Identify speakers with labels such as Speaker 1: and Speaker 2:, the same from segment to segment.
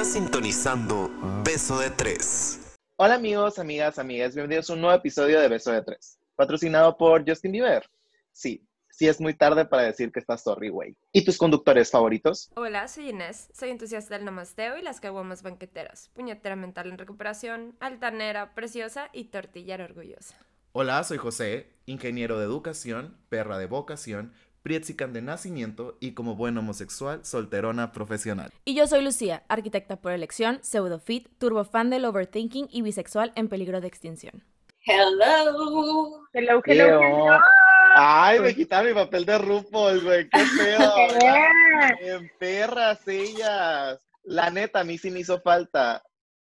Speaker 1: Estás sintonizando Beso de Tres.
Speaker 2: Hola amigos, amigas, amigas, bienvenidos a un nuevo episodio de Beso de Tres, patrocinado por Justin Bieber. Sí, sí es muy tarde para decir que estás sorry, güey. ¿Y tus conductores favoritos?
Speaker 3: Hola, soy Inés, soy entusiasta del namasteo y las caguamas banqueteras, puñetera mental en recuperación, altanera, preciosa y tortillera orgullosa.
Speaker 4: Hola, soy José, ingeniero de educación, perra de vocación, Prietzican de nacimiento y como buen homosexual, solterona profesional.
Speaker 5: Y yo soy Lucía, arquitecta por elección, pseudofit, turbofan del overthinking y bisexual en peligro de extinción.
Speaker 6: Hello.
Speaker 7: Hello, hello, hello.
Speaker 2: Ay, me quitaron mi papel de RuPaul, güey, qué feo. En perras ellas. La neta, a mí sí me hizo falta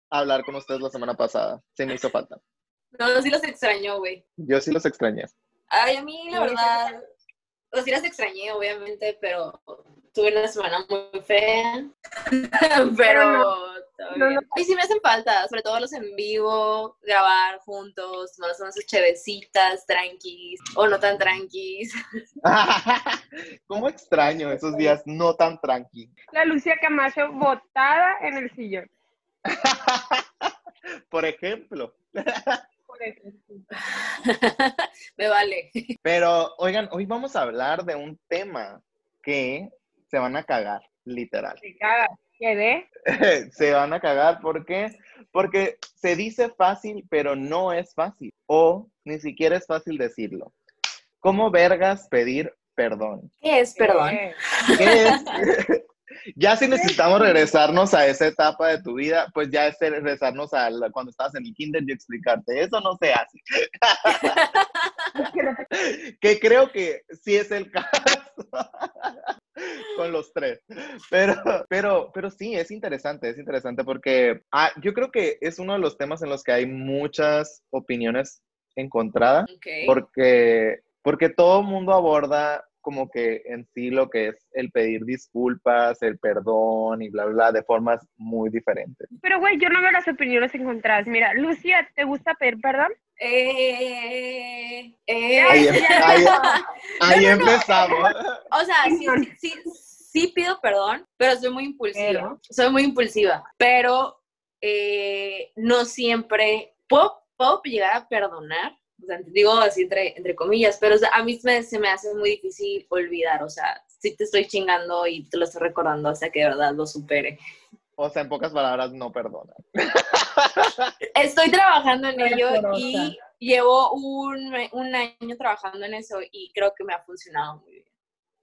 Speaker 2: hablar con ustedes la semana pasada. Sí me hizo falta.
Speaker 6: No, no, sí los extrañó, güey.
Speaker 2: Yo sí los extrañé.
Speaker 6: Ay, a mí, la verdad, pues sí las extrañé, obviamente, pero tuve una semana muy fea. pero
Speaker 7: no,
Speaker 6: mí sí me hacen falta, sobre todo los en vivo, grabar juntos, tomarnos unas chevecitas, tranquis, o no tan tranquis.
Speaker 2: ¿Cómo extraño esos días no tan tranqui?
Speaker 7: La Lucía Camacho botada en el sillón.
Speaker 2: Por ejemplo.
Speaker 6: Me vale.
Speaker 2: Pero, oigan, hoy vamos a hablar de un tema que se van a cagar, literal.
Speaker 7: Se caga. Quedé.
Speaker 2: se van a cagar, ¿por qué? Porque se dice fácil, pero no es fácil. O ni siquiera es fácil decirlo. ¿Cómo vergas pedir perdón?
Speaker 6: ¿Qué es, perdón?
Speaker 2: ¿Qué es? ya si necesitamos regresarnos a esa etapa de tu vida, pues ya es regresarnos a la- cuando estabas en el kinder y explicarte, eso no se hace. que creo que sí es el caso con los tres. Pero, pero, pero sí, es interesante, es interesante porque ah, yo creo que es uno de los temas en los que hay muchas opiniones encontradas
Speaker 6: Ok.
Speaker 2: porque, porque todo el mundo aborda como que en sí lo que es el pedir disculpas, el perdón y bla, bla, bla, de formas muy diferentes.
Speaker 7: Pero, güey, yo no veo las opiniones encontradas. Mira, Lucía, ¿te gusta pedir perdón?
Speaker 6: Eh, eh.
Speaker 2: Ahí, ahí- ahí
Speaker 6: No, no, no.
Speaker 2: empezamos.
Speaker 6: O sea, sí, sí, sí, sí pido perdón, pero soy muy impulsiva.
Speaker 7: Pero.
Speaker 6: Soy muy impulsiva, pero eh, no siempre puedo, puedo llegar a perdonar. O sea, digo así entre, entre comillas, pero o sea, a mí me- se me hace muy difícil olvidar. O sea, si te estoy chingando y te lo estoy recordando hasta que de verdad lo supere.
Speaker 2: O sea, en pocas palabras, no perdona.
Speaker 6: Estoy trabajando en ello y llevo un, un año trabajando en eso y creo que me ha funcionado muy bien.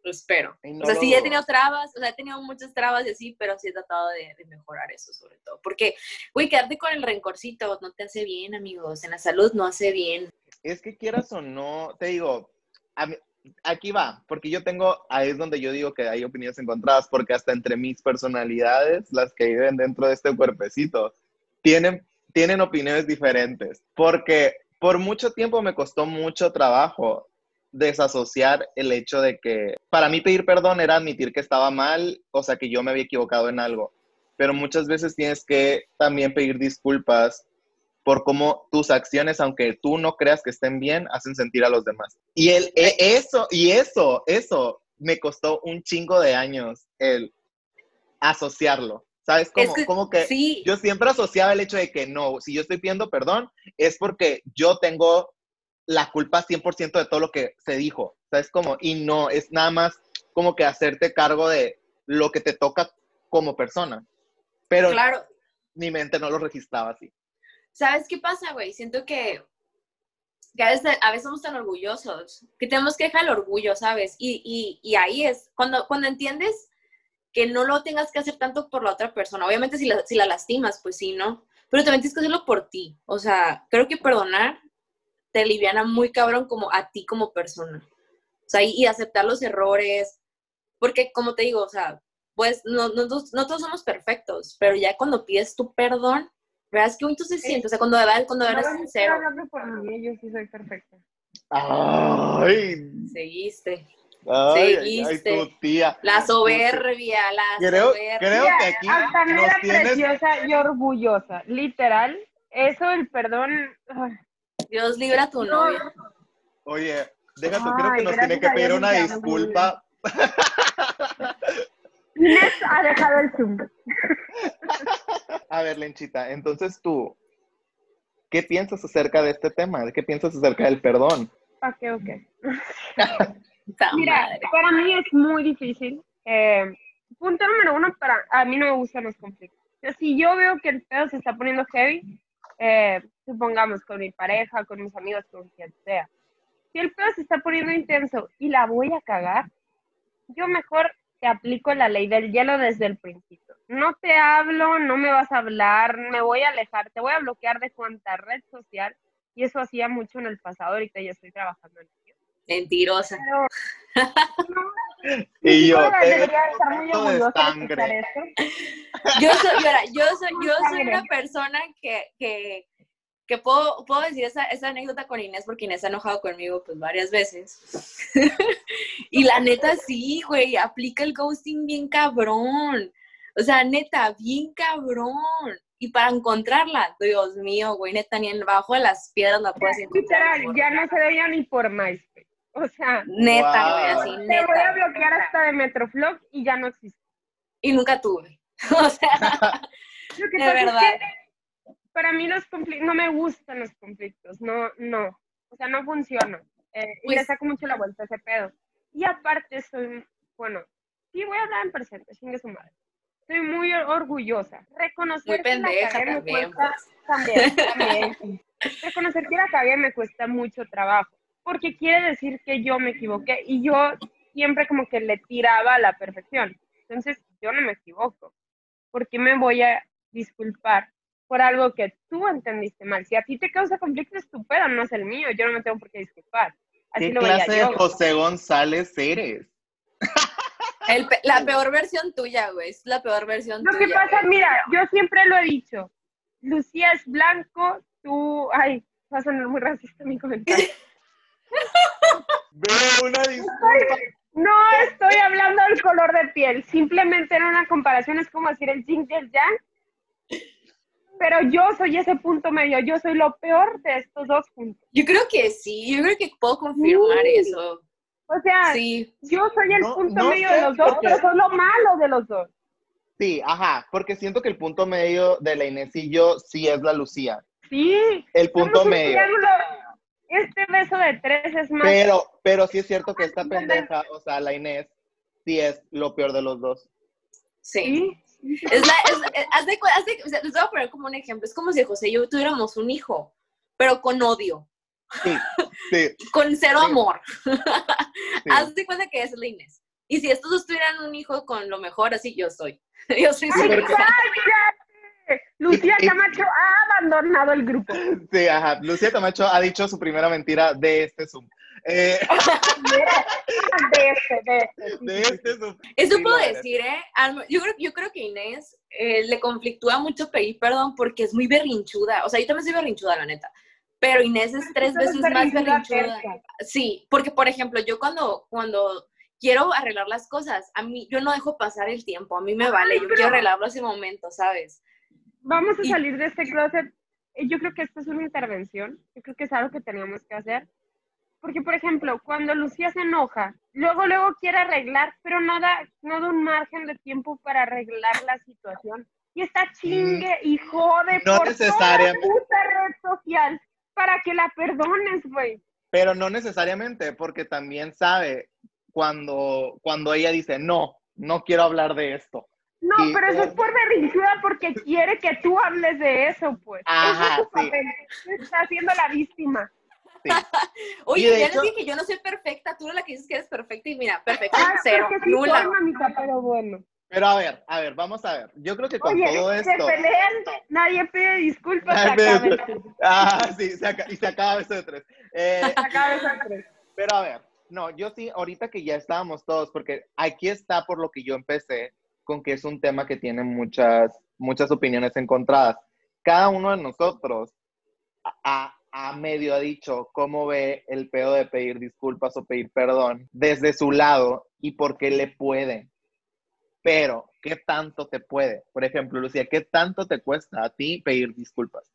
Speaker 6: Lo espero.
Speaker 2: No
Speaker 6: o sea,
Speaker 2: lo
Speaker 6: sí he tenido trabas, o sea, he tenido muchas trabas y así, pero sí he tratado de, de mejorar eso sobre todo. Porque, güey, quedarte con el rencorcito no te hace bien, amigos. En la salud no hace bien.
Speaker 2: Es que quieras o no, te digo, aquí va, porque yo tengo, ahí es donde yo digo que hay opiniones encontradas, porque hasta entre mis personalidades, las que viven dentro de este cuerpecito, tienen, tienen opiniones diferentes, porque por mucho tiempo me costó mucho trabajo desasociar el hecho de que para mí pedir perdón era admitir que estaba mal, o sea, que yo me había equivocado en algo, pero muchas veces tienes que también pedir disculpas por cómo tus acciones, aunque tú no creas que estén bien, hacen sentir a los demás. Y el, e- eso, y eso, eso me costó un chingo de años el asociarlo. ¿Sabes? Como,
Speaker 6: Es que
Speaker 2: como que
Speaker 6: sí,
Speaker 2: yo siempre asociaba el hecho de que no, si yo estoy pidiendo perdón, es porque yo tengo la culpa 100% de todo lo que se dijo. ¿Sabes? Como, y no, es nada más como que hacerte cargo de lo que te toca como persona. Pero
Speaker 6: claro.
Speaker 2: mi mente no lo registraba así.
Speaker 6: ¿Sabes qué pasa, güey? Siento que, que a, veces, a veces somos tan orgullosos que tenemos que dejar el orgullo, ¿sabes? Y, y, y ahí es, cuando, cuando entiendes que no lo tengas que hacer tanto por la otra persona. Obviamente si la, si la lastimas, pues sí, ¿no? Pero también tienes que hacerlo por ti. O sea, creo que perdonar te aliviana muy cabrón como a ti como persona. O sea, y, y aceptar los errores. Porque, como te digo, o sea, pues no, no, no todos somos perfectos, pero ya cuando pides tu perdón, verás qué bonito se siente. O sea, cuando, de verdad- cuando eres
Speaker 7: No, no estoy
Speaker 6: sincero,
Speaker 7: hablando por mí, yo sí soy perfecta.
Speaker 2: Ay,
Speaker 6: seguiste.
Speaker 2: ay, ay, ay,
Speaker 6: Seguiste.
Speaker 2: tu tía.
Speaker 6: La soberbia, la
Speaker 2: Creo,
Speaker 6: soberbia.
Speaker 2: creo que aquí
Speaker 7: Altanera,
Speaker 2: tienes.
Speaker 7: preciosa y orgullosa. Literal, eso el perdón. ay,
Speaker 6: Dios libra a tu
Speaker 7: No.
Speaker 6: novia.
Speaker 2: Oye, deja tú, creo que nos tiene que pedir una disculpa.
Speaker 7: Inés ha dejado el Zoom.
Speaker 2: a ver, Lenchita, entonces tú, ¿qué piensas acerca de este tema? ¿Qué piensas acerca del perdón?
Speaker 7: ¿Para qué o qué?
Speaker 6: Puta
Speaker 7: Mira, para mí es muy difícil. Eh, punto número uno, para a mí no me gustan los conflictos. O sea, si yo veo que el pedo se está poniendo heavy, eh, supongamos con mi pareja, con mis amigos, con quien sea, si el pedo se está poniendo intenso y la voy a cagar, yo mejor te aplico la ley del hielo desde el principio. No te hablo, no me vas a hablar, me voy a alejar, te voy a bloquear de cuanta red social y eso hacía mucho en el pasado, ahorita ya estoy trabajando en ello.
Speaker 6: Mentirosa.
Speaker 7: Pero
Speaker 2: Y yo, eh,
Speaker 7: debería estar muy
Speaker 2: de
Speaker 7: orgullosa de
Speaker 2: sangre.
Speaker 7: escuchar esto.
Speaker 6: Yo soy, mira, yo soy, yo soy una persona que, que, que puedo, puedo decir esa, esa anécdota con Inés, porque Inés se ha enojado conmigo pues varias veces. y la neta sí, güey, aplica el ghosting bien cabrón. O sea, neta, bien cabrón. Y para encontrarla, Dios mío, güey, neta, ni en bajo de las piedras la puedes encontrar.
Speaker 7: Literal, ya no se veía ni por MySpace. O sea,
Speaker 6: Neta, güey,
Speaker 2: Wow.
Speaker 6: así,
Speaker 7: te voy a
Speaker 6: neta.
Speaker 7: bloquear hasta de Metroflog y ya no existe.
Speaker 6: Y nunca tuve. O sea,
Speaker 7: Lo que
Speaker 6: De
Speaker 7: pasa
Speaker 6: verdad.
Speaker 7: es que para mí los conflictos, no me gustan los conflictos, no, no. O sea, no funciona. Eh, y le
Speaker 6: Pues-
Speaker 7: saco mucho la vuelta a ese pedo. Y aparte soy, bueno, sí voy a hablar en presente, chingue su madre. Soy muy or- orgullosa. Reconocer
Speaker 6: muy
Speaker 7: que la
Speaker 6: pendeja
Speaker 7: cagué me
Speaker 6: también.
Speaker 7: cuesta
Speaker 6: pues.
Speaker 7: también, también. Reconocer que la cagué me cuesta mucho trabajo, porque quiere decir que yo me equivoqué y yo siempre como que le tiraba a la perfección. Entonces, yo no me equivoco. ¿Por qué me voy a disculpar por algo que tú entendiste mal? Si a ti te causa conflicto, es tu pedo, no es el mío. Yo no me tengo por qué disculpar. Así
Speaker 2: ¿Qué
Speaker 7: lo
Speaker 2: clase de. José González eres?
Speaker 6: El pe- la peor versión tuya, güey. Es la peor versión
Speaker 7: Lo
Speaker 6: tuya.
Speaker 7: que pasa,
Speaker 6: güey.
Speaker 7: mira, yo siempre lo he dicho. Lucía es blanco, tú... Ay, va a sonar muy racista mi comentario.
Speaker 2: Veo una disculpa.
Speaker 7: No estoy hablando del color de piel, simplemente en una comparación es como decir el yin y el yang. Pero yo soy ese punto medio, yo soy lo peor de estos dos puntos.
Speaker 6: Yo creo que sí, yo creo que puedo confirmar
Speaker 7: Sí.
Speaker 6: eso.
Speaker 7: O sea,
Speaker 6: Sí.
Speaker 7: yo soy el
Speaker 2: No-
Speaker 7: punto
Speaker 2: no
Speaker 7: medio de los dos, pero soy lo malo de los dos.
Speaker 2: Sí, ajá, porque siento que el punto medio de la Inés y yo sí es la Lucía.
Speaker 7: Sí,
Speaker 2: El punto medio.
Speaker 7: Este beso de tres es más.
Speaker 2: Pero, pero sí es cierto que esta pendeja, o sea, la Inés, sí es lo peor de los dos.
Speaker 6: Sí.
Speaker 7: Sí,
Speaker 6: Es la, es, es- haz de haz de- o sea, les voy a poner como un ejemplo. Es como si José y yo tuviéramos un hijo, pero con odio,
Speaker 2: Sí, sí,
Speaker 6: con cero
Speaker 2: Sí.
Speaker 6: amor.
Speaker 2: sí.
Speaker 6: Haz de cuenta que es la Inés. Y si estos dos tuvieran un hijo con lo mejor, así yo soy. Yo soy su.
Speaker 7: Lucía Camacho ha abandonado el grupo.
Speaker 2: Sí, ajá. Lucía Camacho ha dicho su primera mentira de este Zoom. Eh,
Speaker 7: De este, de este.
Speaker 2: de este Zoom.
Speaker 6: Eso
Speaker 2: Sí,
Speaker 6: puedo decir, ¿eh? Yo creo, yo creo que Inés eh, le conflictúa mucho pedir perdón porque es muy berrinchuda. O sea, yo también soy berrinchuda, la neta. Pero Inés es tres veces más
Speaker 7: berrinchuda.
Speaker 6: Sí, porque por ejemplo, yo cuando, cuando quiero arreglar las cosas, a mí, yo no dejo pasar el tiempo, a mí me vale, yo quiero arreglarlo ese momento, ¿sabes?
Speaker 7: Vamos a
Speaker 6: Y-
Speaker 7: salir de este closet. Eh, Yo creo que esto es una intervención. Yo creo que es algo que tenemos que hacer. Porque, por ejemplo, cuando Lucía se enoja, luego, luego quiere arreglar, pero no da, no da un margen de tiempo para arreglar la situación. Y está chingue y jode
Speaker 2: No
Speaker 7: por toda puta red social para que la perdones, güey.
Speaker 2: Pero no necesariamente, porque también sabe cuando, cuando ella dice, no, no quiero hablar de esto.
Speaker 7: No, pero eso es por berrinchuda porque quiere que tú hables de eso, pues.
Speaker 2: Ajá,
Speaker 7: Ese es su
Speaker 2: sí.
Speaker 7: Está haciendo la víctima.
Speaker 2: Sí.
Speaker 6: Oye, ya
Speaker 2: hecho-
Speaker 6: les dije, yo no soy perfecta, tú eres la que dices que eres perfecta y mira, perfecta
Speaker 7: Ah,
Speaker 6: cero,
Speaker 7: sí
Speaker 6: nula.
Speaker 7: mamita, pero bueno.
Speaker 2: Pero a ver, a ver, vamos a ver. Yo creo que con
Speaker 7: Oye,
Speaker 2: todo
Speaker 7: se
Speaker 2: esto.
Speaker 7: pelean, nadie pide disculpas,
Speaker 2: Nadie pide. Ah, sí, se y se acaba eso de tres. Eh,
Speaker 7: se acaba esa tres.
Speaker 2: pero a ver, no, yo sí, ahorita que ya estábamos todos, porque aquí está por lo que yo empecé, con que es un tema que tiene muchas, muchas opiniones encontradas. Cada uno de nosotros ha, ha medio ha dicho cómo ve el pedo de pedir disculpas o pedir perdón desde su lado y por qué le puede. Pero, ¿qué tanto te puede? Por ejemplo, Lucía, ¿qué tanto te cuesta a ti pedir disculpas?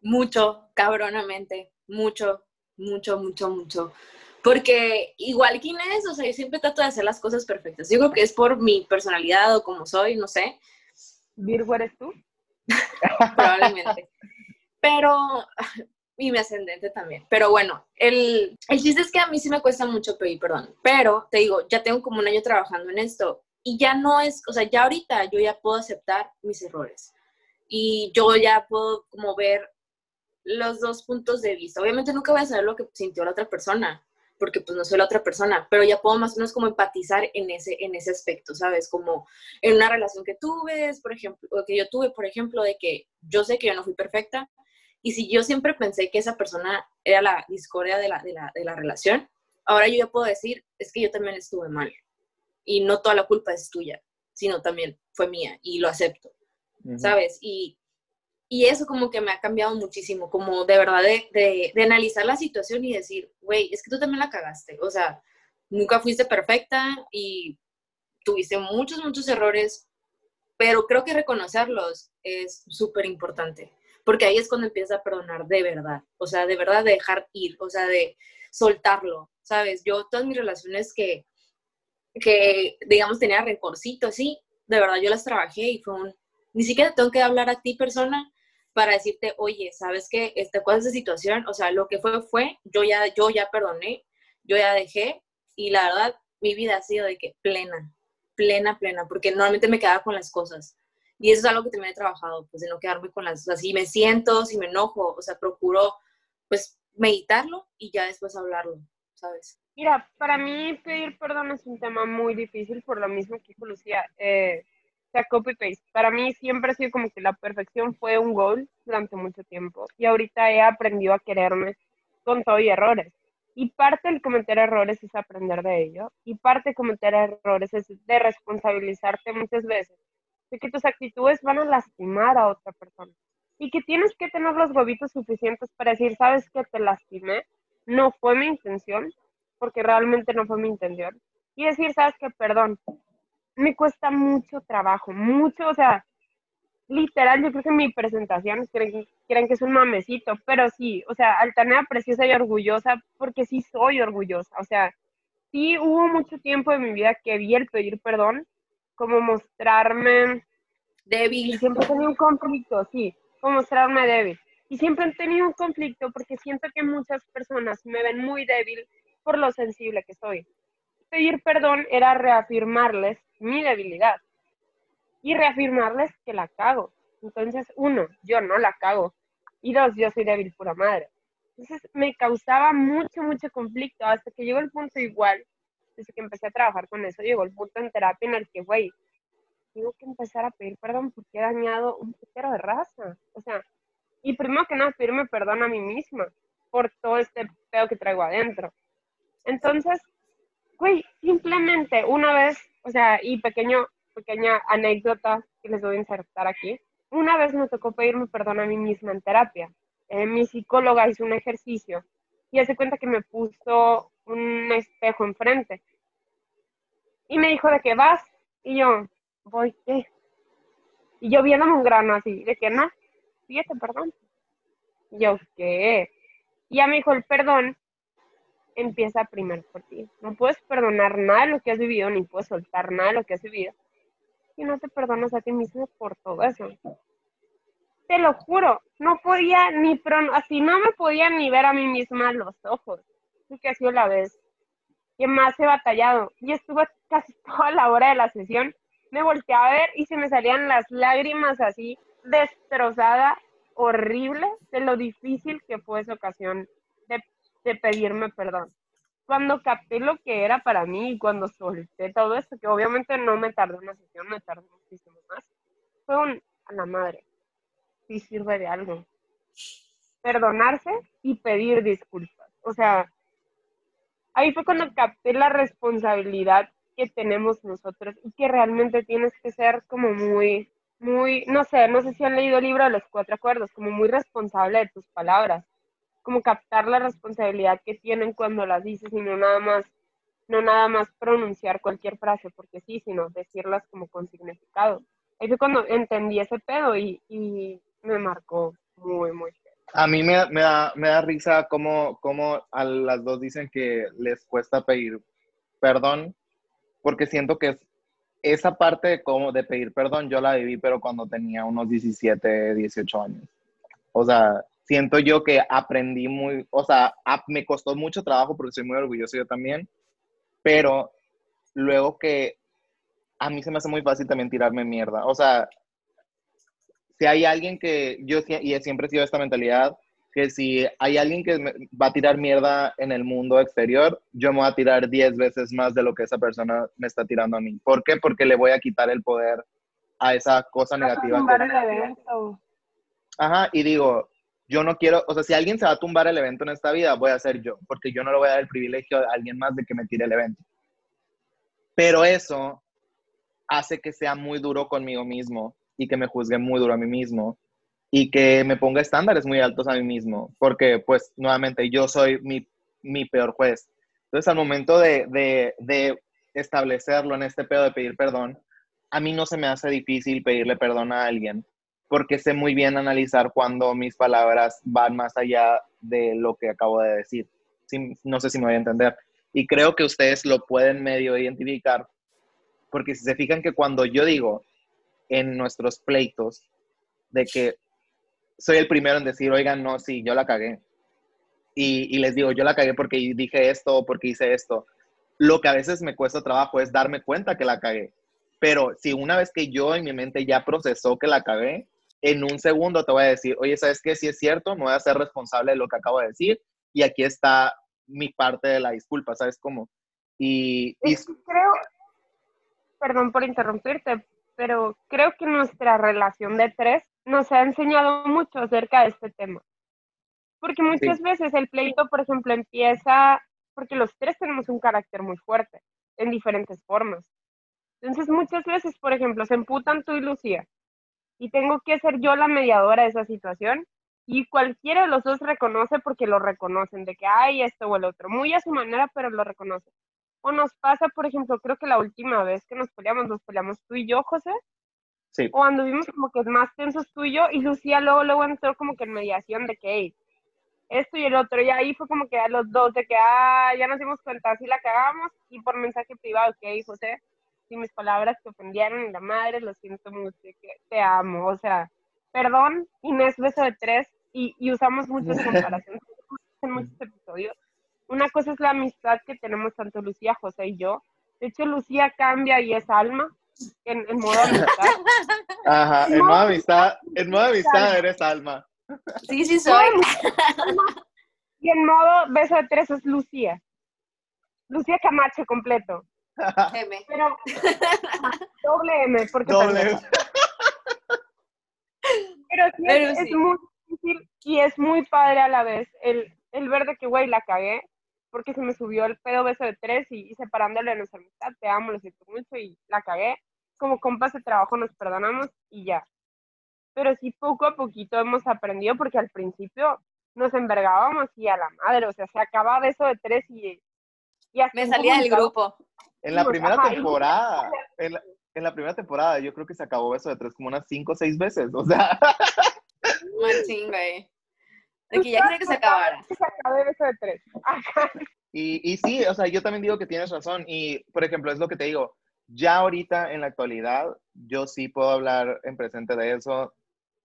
Speaker 6: Mucho, cabronamente, mucho, mucho, mucho, mucho. Porque igual que Inés, o sea, yo siempre trato de hacer las cosas perfectas. Yo creo que es por mi personalidad o como soy, no sé.
Speaker 7: Virgo, ¿eres tú?
Speaker 6: probablemente. Pero, y mi ascendente también. Pero bueno, el, el chiste es que a mí sí me cuesta mucho pedir perdón. Pero te digo, ya tengo como un año trabajando en esto y ya no es, o sea, ya ahorita yo ya puedo aceptar mis errores. Y yo ya puedo como ver los dos puntos de vista. Obviamente nunca voy a saber lo que sintió la otra persona, porque pues no soy la otra persona, pero ya puedo más o menos como empatizar en ese, en ese aspecto, ¿sabes? Como en una relación que tuve, por ejemplo, o que yo tuve, por ejemplo, de que yo sé que yo no fui perfecta, y si yo siempre pensé que esa persona era la discordia de la, de la, de la relación, ahora yo ya puedo decir, es que yo también estuve mal, y no toda la culpa es tuya, sino también fue mía, y lo acepto, ¿sabes? Y y eso como que me ha cambiado muchísimo, como de verdad de, de, analizar la situación y decir, güey, es que tú también la cagaste. O sea, nunca fuiste perfecta y tuviste muchos, muchos errores, pero creo que reconocerlos es súper importante, porque ahí es cuando empiezas a perdonar de verdad, o sea, de verdad de dejar ir, o sea, de soltarlo, ¿sabes? Yo todas mis relaciones que, que digamos, tenía rencorcito, sí, de verdad yo las trabajé y fue un, ni siquiera tengo que hablar a ti persona, para decirte, oye, ¿sabes qué? Esta, ¿Cuál es la situación? O sea, lo que fue, fue, yo ya, yo ya perdoné, yo ya dejé, y la verdad, mi vida ha sido de que plena, plena, plena, porque normalmente me quedaba con las cosas. Y eso es algo que también he trabajado, pues de no quedarme con las, o si me siento, si me enojo, o sea, procuro, pues, meditarlo y ya después hablarlo, ¿sabes?
Speaker 7: Mira, para mí pedir perdón es un tema muy difícil por lo mismo que dijo Lucía. Eh, sea, copy-paste. Para mí siempre ha sido como que la perfección fue un goal durante mucho tiempo. Y ahorita he aprendido a quererme con todo y errores. Y parte del cometer errores es aprender de ello. Y parte de cometer errores es de responsabilizarte muchas veces de que tus actitudes van a lastimar a otra persona. Y que tienes que tener los huevitos suficientes para decir, sabes que te lastimé, no fue mi intención, porque realmente no fue mi intención. Y decir, sabes que perdón, me cuesta mucho trabajo, mucho, o sea, literal, yo creo que mi presentación creen, creen que es un mamecito, pero sí, o sea, altanera, preciosa y orgullosa, porque sí soy orgullosa, o sea, sí hubo mucho tiempo de mi vida que vi el pedir perdón como mostrarme
Speaker 6: débil.
Speaker 7: Y siempre tenido un conflicto, sí, como mostrarme débil. Y siempre he tenido un conflicto porque siento que muchas personas me ven muy débil por lo sensible que soy. Pedir perdón era reafirmarles mi debilidad y reafirmarles que la cago. Entonces, uno, yo no la cago. Y dos, yo soy débil pura madre. Entonces, me causaba mucho, mucho conflicto hasta que llegó el punto igual, desde que empecé a trabajar con eso, llegó el punto en terapia en el que, güey, tengo que empezar a pedir perdón porque he dañado un poquito de raza. O sea, y primero que nada, pedirme perdón a mí misma por todo este pedo que traigo adentro. Entonces, güey, simplemente una vez o sea, y pequeño, pequeña anécdota que les voy a insertar aquí. Una vez me tocó pedirme perdón a mí misma en terapia. Eh, mi psicóloga hizo un ejercicio y hace cuenta que me puso un espejo enfrente. Y me dijo de qué vas. Y yo, voy, ¿qué? Y yo viéndome un grano así, de que no, fíjate, perdón. Yo, ¿qué? Y ya me dijo, el perdón empieza primero por ti. No puedes perdonar nada de lo que has vivido, ni puedes soltar nada de lo que has vivido. Y no te perdonas a ti mismo por todo eso. Te lo juro, no podía ni, así no me podía ni ver a mí misma los ojos. que ha sido la vez que más he batallado. Y estuve casi toda la hora de la sesión. Me volteaba a ver y se me salían las lágrimas así, destrozada, horrible, de lo difícil que fue esa ocasión de pedirme perdón. Cuando capté lo que era para mí y cuando solté todo esto, que obviamente no me tardó una sesión, me tardó muchísimo más, fue un, a la madre, si sirve de algo. Perdonarse y pedir disculpas. O sea, ahí fue cuando capté la responsabilidad que tenemos nosotros y que realmente tienes que ser como muy, muy, no sé, no sé si han leído el libro de los cuatro acuerdos, como muy responsable de tus palabras como captar la responsabilidad que tienen cuando las dices y no nada más no nada más pronunciar cualquier frase porque sí, sino decirlas como con significado. Ahí fue cuando entendí ese pedo y, y me marcó muy, muy
Speaker 2: A mí me, me, da, me da risa como, como a las dos dicen que les cuesta pedir perdón, porque siento que es esa parte de cómo de pedir perdón yo la viví, pero cuando tenía unos 17, 18 años. O sea, siento yo que aprendí muy, o sea, me costó mucho trabajo porque soy muy orgulloso yo también, pero luego que a mí se me hace muy fácil también tirarme mierda. O sea, si hay alguien que yo y siempre he sido esta mentalidad, que si hay alguien que va a tirar mierda en el mundo exterior, yo me voy a tirar 10 veces más de lo que esa persona me está tirando a mí. ¿Por qué? Porque le voy a quitar el poder a esa cosa negativa. Ajá, y digo, yo no quiero, o sea, si alguien se va a tumbar el evento en esta vida, voy a ser yo, porque yo no le voy a dar el privilegio a alguien más de que me tire el evento. Pero eso hace que sea muy duro conmigo mismo y que me juzgue muy duro a mí mismo y que me ponga estándares muy altos a mí mismo, porque pues nuevamente yo soy mi, mi peor juez. Entonces al momento de, de, de, establecerlo en este pedo de pedir perdón, a mí no se me hace difícil pedirle perdón a alguien, porque sé muy bien analizar cuando mis palabras van más allá de lo que acabo de decir. no sé si me voy a entender. Y creo que ustedes lo pueden medio identificar, porque si se fijan que cuando yo digo en nuestros pleitos de que soy el primero en decir, oigan, no, sí, yo la cagué. Y, les digo, yo la cagué porque dije esto o porque hice esto. Lo que a veces me cuesta trabajo es darme cuenta que la cagué. Pero si una vez que yo en mi mente ya procesó que la cagué, en un segundo te voy a decir, oye, ¿sabes qué? Si es cierto, me voy a ser responsable de lo que acabo de decir y aquí está mi parte de la disculpa, ¿sabes cómo? Y, y...
Speaker 7: creo, perdón por interrumpirte, pero creo que nuestra relación de tres nos ha enseñado mucho acerca de este tema. Porque muchas veces el pleito, por ejemplo, empieza porque los tres tenemos un carácter muy fuerte, en diferentes formas. Entonces, muchas veces, por ejemplo, se emputan tú y Lucía, y tengo que ser yo la mediadora de esa situación, y cualquiera de los dos reconoce porque lo reconocen, de que hay esto o el otro, muy a su manera, pero lo reconoce. O nos pasa, por ejemplo, creo que la última vez que nos peleamos, nos peleamos tú y yo, José, o anduvimos como que más tensos tú y yo, y Lucía luego, luego entró como que en mediación de que, esto y el otro, y ahí fue como que a los dos de que, ah, ya nos dimos cuenta, así la cagamos, y por mensaje privado, que José, si mis palabras te ofendieron, y la madre, lo siento mucho, que te amo, o sea, perdón, Inés, beso de tres, y, y usamos muchas comparaciones en muchos episodios. Una cosa es la amistad que tenemos tanto Lucía, José y yo. De hecho, Lucía cambia y es alma en, modo amistad.
Speaker 2: Ajá, en modo amistad, en modo amistad eres alma.
Speaker 6: Sí, sí soy.
Speaker 7: Y en modo beso de tres es Lucía. Lucía Camacho completo.
Speaker 6: M.
Speaker 7: Pero doble M, porque
Speaker 2: doble M.
Speaker 7: Pero sí, es, muy difícil y es muy padre a la vez el, el ver de que, güey, la cagué, porque se me subió el pedo beso de tres y, separándole de nuestra amistad, te amo, lo siento mucho y la cagué. Como compas de trabajo nos perdonamos y ya. Pero sí, poco a poquito hemos aprendido porque al principio nos envergábamos y a la madre, o sea, se acaba beso de tres y... y
Speaker 6: me salía del grupo.
Speaker 2: En la primera temporada, en la, primera temporada yo creo que se acabó beso de tres como unas cinco o seis veces, o sea...
Speaker 6: Machín, güey. De que ya quería que se acabara.
Speaker 7: Que se acabe eso de tres.
Speaker 2: Y, y sí, o sea, yo también digo que tienes razón. Y, por ejemplo, es lo que te digo. Ya ahorita, en la actualidad, yo sí puedo hablar en presente de eso,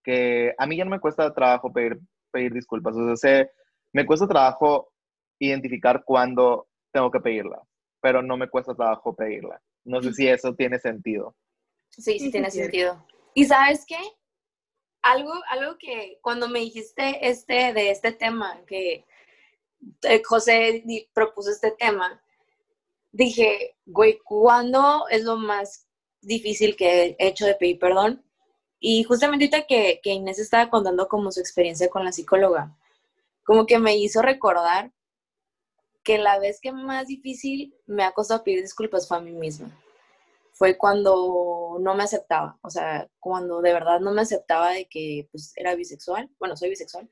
Speaker 2: que a mí ya no me cuesta trabajo pedir, pedir disculpas. O sea, sé, me cuesta trabajo identificar cuándo tengo que pedirla, pero no me cuesta trabajo pedirla. No sé si eso tiene sentido.
Speaker 6: Sí, sí, tiene sentido. ¿Y sabes qué? Algo, algo que cuando me dijiste este, de este tema, que eh, José propuso este tema, dije, güey, ¿cuándo es lo más difícil que he hecho de pedir perdón? Y justamente ahorita que, que Inés estaba contando como su experiencia con la psicóloga, como que me hizo recordar que la vez que más difícil me ha costado pedir disculpas fue a mí misma fue cuando no me aceptaba, o sea, cuando de verdad no me aceptaba de que pues, era bisexual, bueno, soy bisexual.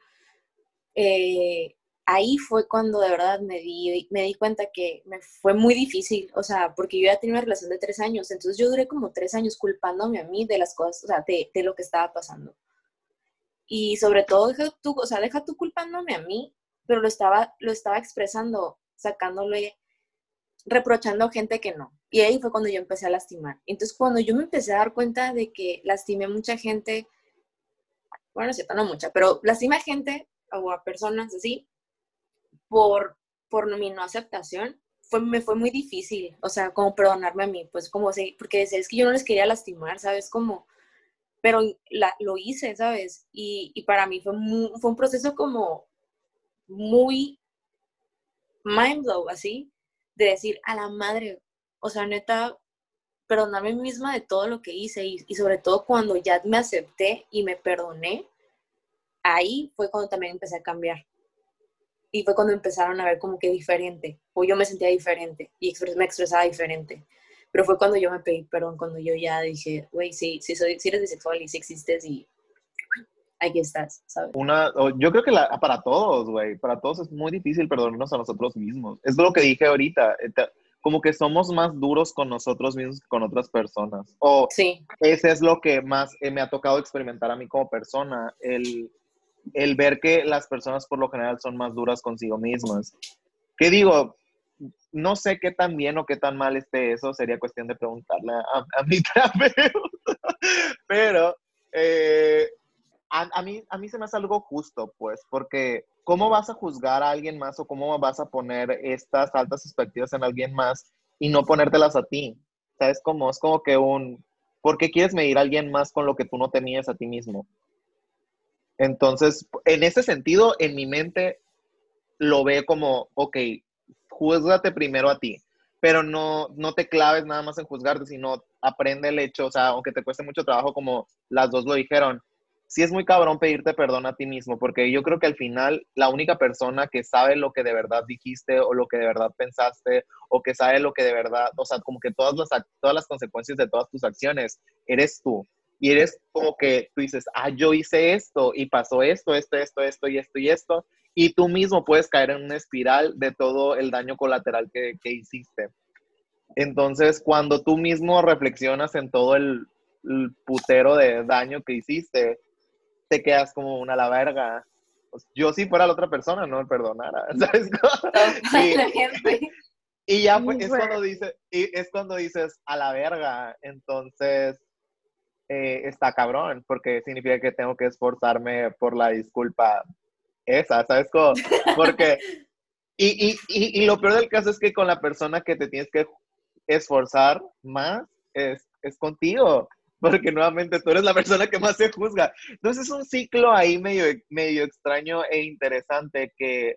Speaker 6: Eh, ahí fue cuando de verdad me di, me di cuenta que me fue muy difícil, o sea, porque yo ya tenía una relación de tres años, entonces yo duré como tres años culpándome a mí de las cosas, o sea, de, de lo que estaba pasando. Y sobre todo, deja tú, o sea, deja tú culpándome a mí, pero lo estaba, lo estaba expresando, sacándole reprochando a gente que no. Y ahí fue cuando yo empecé a lastimar. Entonces, cuando yo me empecé a dar cuenta de que lastimé mucha gente, bueno, es cierto, no mucha, pero lastimé a gente o a personas así por, por mi no aceptación, fue, me fue muy difícil, o sea, como perdonarme a mí, pues como porque es que yo no les quería lastimar, ¿sabes? Como, pero lo hice, ¿sabes? Y, y para mí fue, fue un proceso como muy mind blow, así, de decir, a la madre, o sea, neta, perdonarme misma de todo lo que hice y, y, sobre todo cuando ya me acepté y me perdoné, ahí fue cuando también empecé a cambiar. Y fue cuando empezaron a ver como que diferente, o yo me sentía diferente y me expresaba diferente. Pero fue cuando yo me pedí perdón, cuando yo ya dije, güey, sí, sí, soy, sí eres bisexual y sí existes y aquí estás, ¿sabes?
Speaker 2: Una, yo creo que la, para todos, güey, para todos es muy difícil perdonarnos a nosotros mismos. Es lo que dije ahorita, eh, como que somos más duros con nosotros mismos que con otras personas. O
Speaker 6: sí.
Speaker 2: ese es lo que más eh, me ha tocado experimentar a mí como persona, el, el ver que las personas por lo general son más duras consigo mismas. ¿Qué digo? No sé qué tan bien o qué tan mal esté eso, sería cuestión de preguntarle a, a mi terapeuta, pero a, mí, a mí se me hace algo justo, pues, porque ¿cómo vas a juzgar a alguien más o cómo vas a poner estas altas expectativas en alguien más y no ponértelas a ti? ¿Sabes cómo? Es como que un, ¿por qué quieres medir a alguien más con lo que tú no tenías a ti mismo? Entonces, en ese sentido, en mi mente lo ve como, ok, juzgate primero a ti, pero no, no te claves nada más en juzgarte, sino aprende el hecho, o sea, aunque te cueste mucho trabajo, como las dos lo dijeron, sí es muy cabrón pedirte perdón a ti mismo, porque yo creo que al final la única persona que sabe lo que de verdad dijiste o lo que de verdad pensaste o que sabe lo que de verdad, o sea, como que todas las, todas las consecuencias de todas tus acciones, eres tú. Y eres como que tú dices, ah, yo hice esto y pasó esto, esto, esto, esto y esto y esto. Y tú mismo puedes caer en una espiral de todo el daño colateral que, que hiciste. Entonces, cuando tú mismo reflexionas en todo el, el putero de daño que hiciste, te quedas como una la verga. Yo si fuera la otra persona no me perdonara, ¿sabes? y, y, ya pues, es cuando dices, es cuando dices a la verga, entonces eh, está cabrón, porque significa que tengo que esforzarme por la disculpa esa, ¿sabes? Cómo? Porque, y, y, y, y, lo peor del caso es que con la persona que te tienes que esforzar más es, es contigo porque nuevamente tú eres la persona que más se juzga. Entonces es un ciclo ahí medio, medio extraño e interesante que,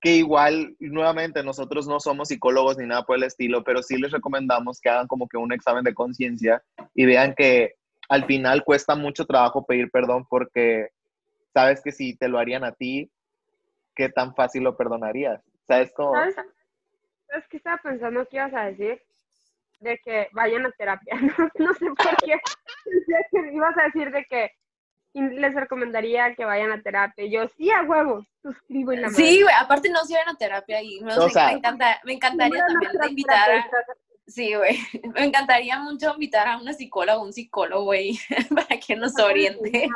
Speaker 2: que igual, nuevamente, nosotros no somos psicólogos ni nada por el estilo, pero sí les recomendamos que hagan como que un examen de conciencia y vean que al final cuesta mucho trabajo pedir perdón porque sabes que si te lo harían a ti, ¿qué tan fácil lo perdonarías? ¿Sabes cómo?
Speaker 7: ¿Sabes? Es que estaba pensando qué ibas a decir de que vayan a terapia. No, sé por qué. ibas a decir de que les recomendaría que vayan a terapia. Yo, sí, a huevo, suscribo en la
Speaker 6: Sí, güey, aparte no se vayan a terapia y me, encanta, me encantaría también invitar a... Sí, güey, me encantaría mucho invitar a una psicóloga, un psicólogo, güey, para que nos oriente.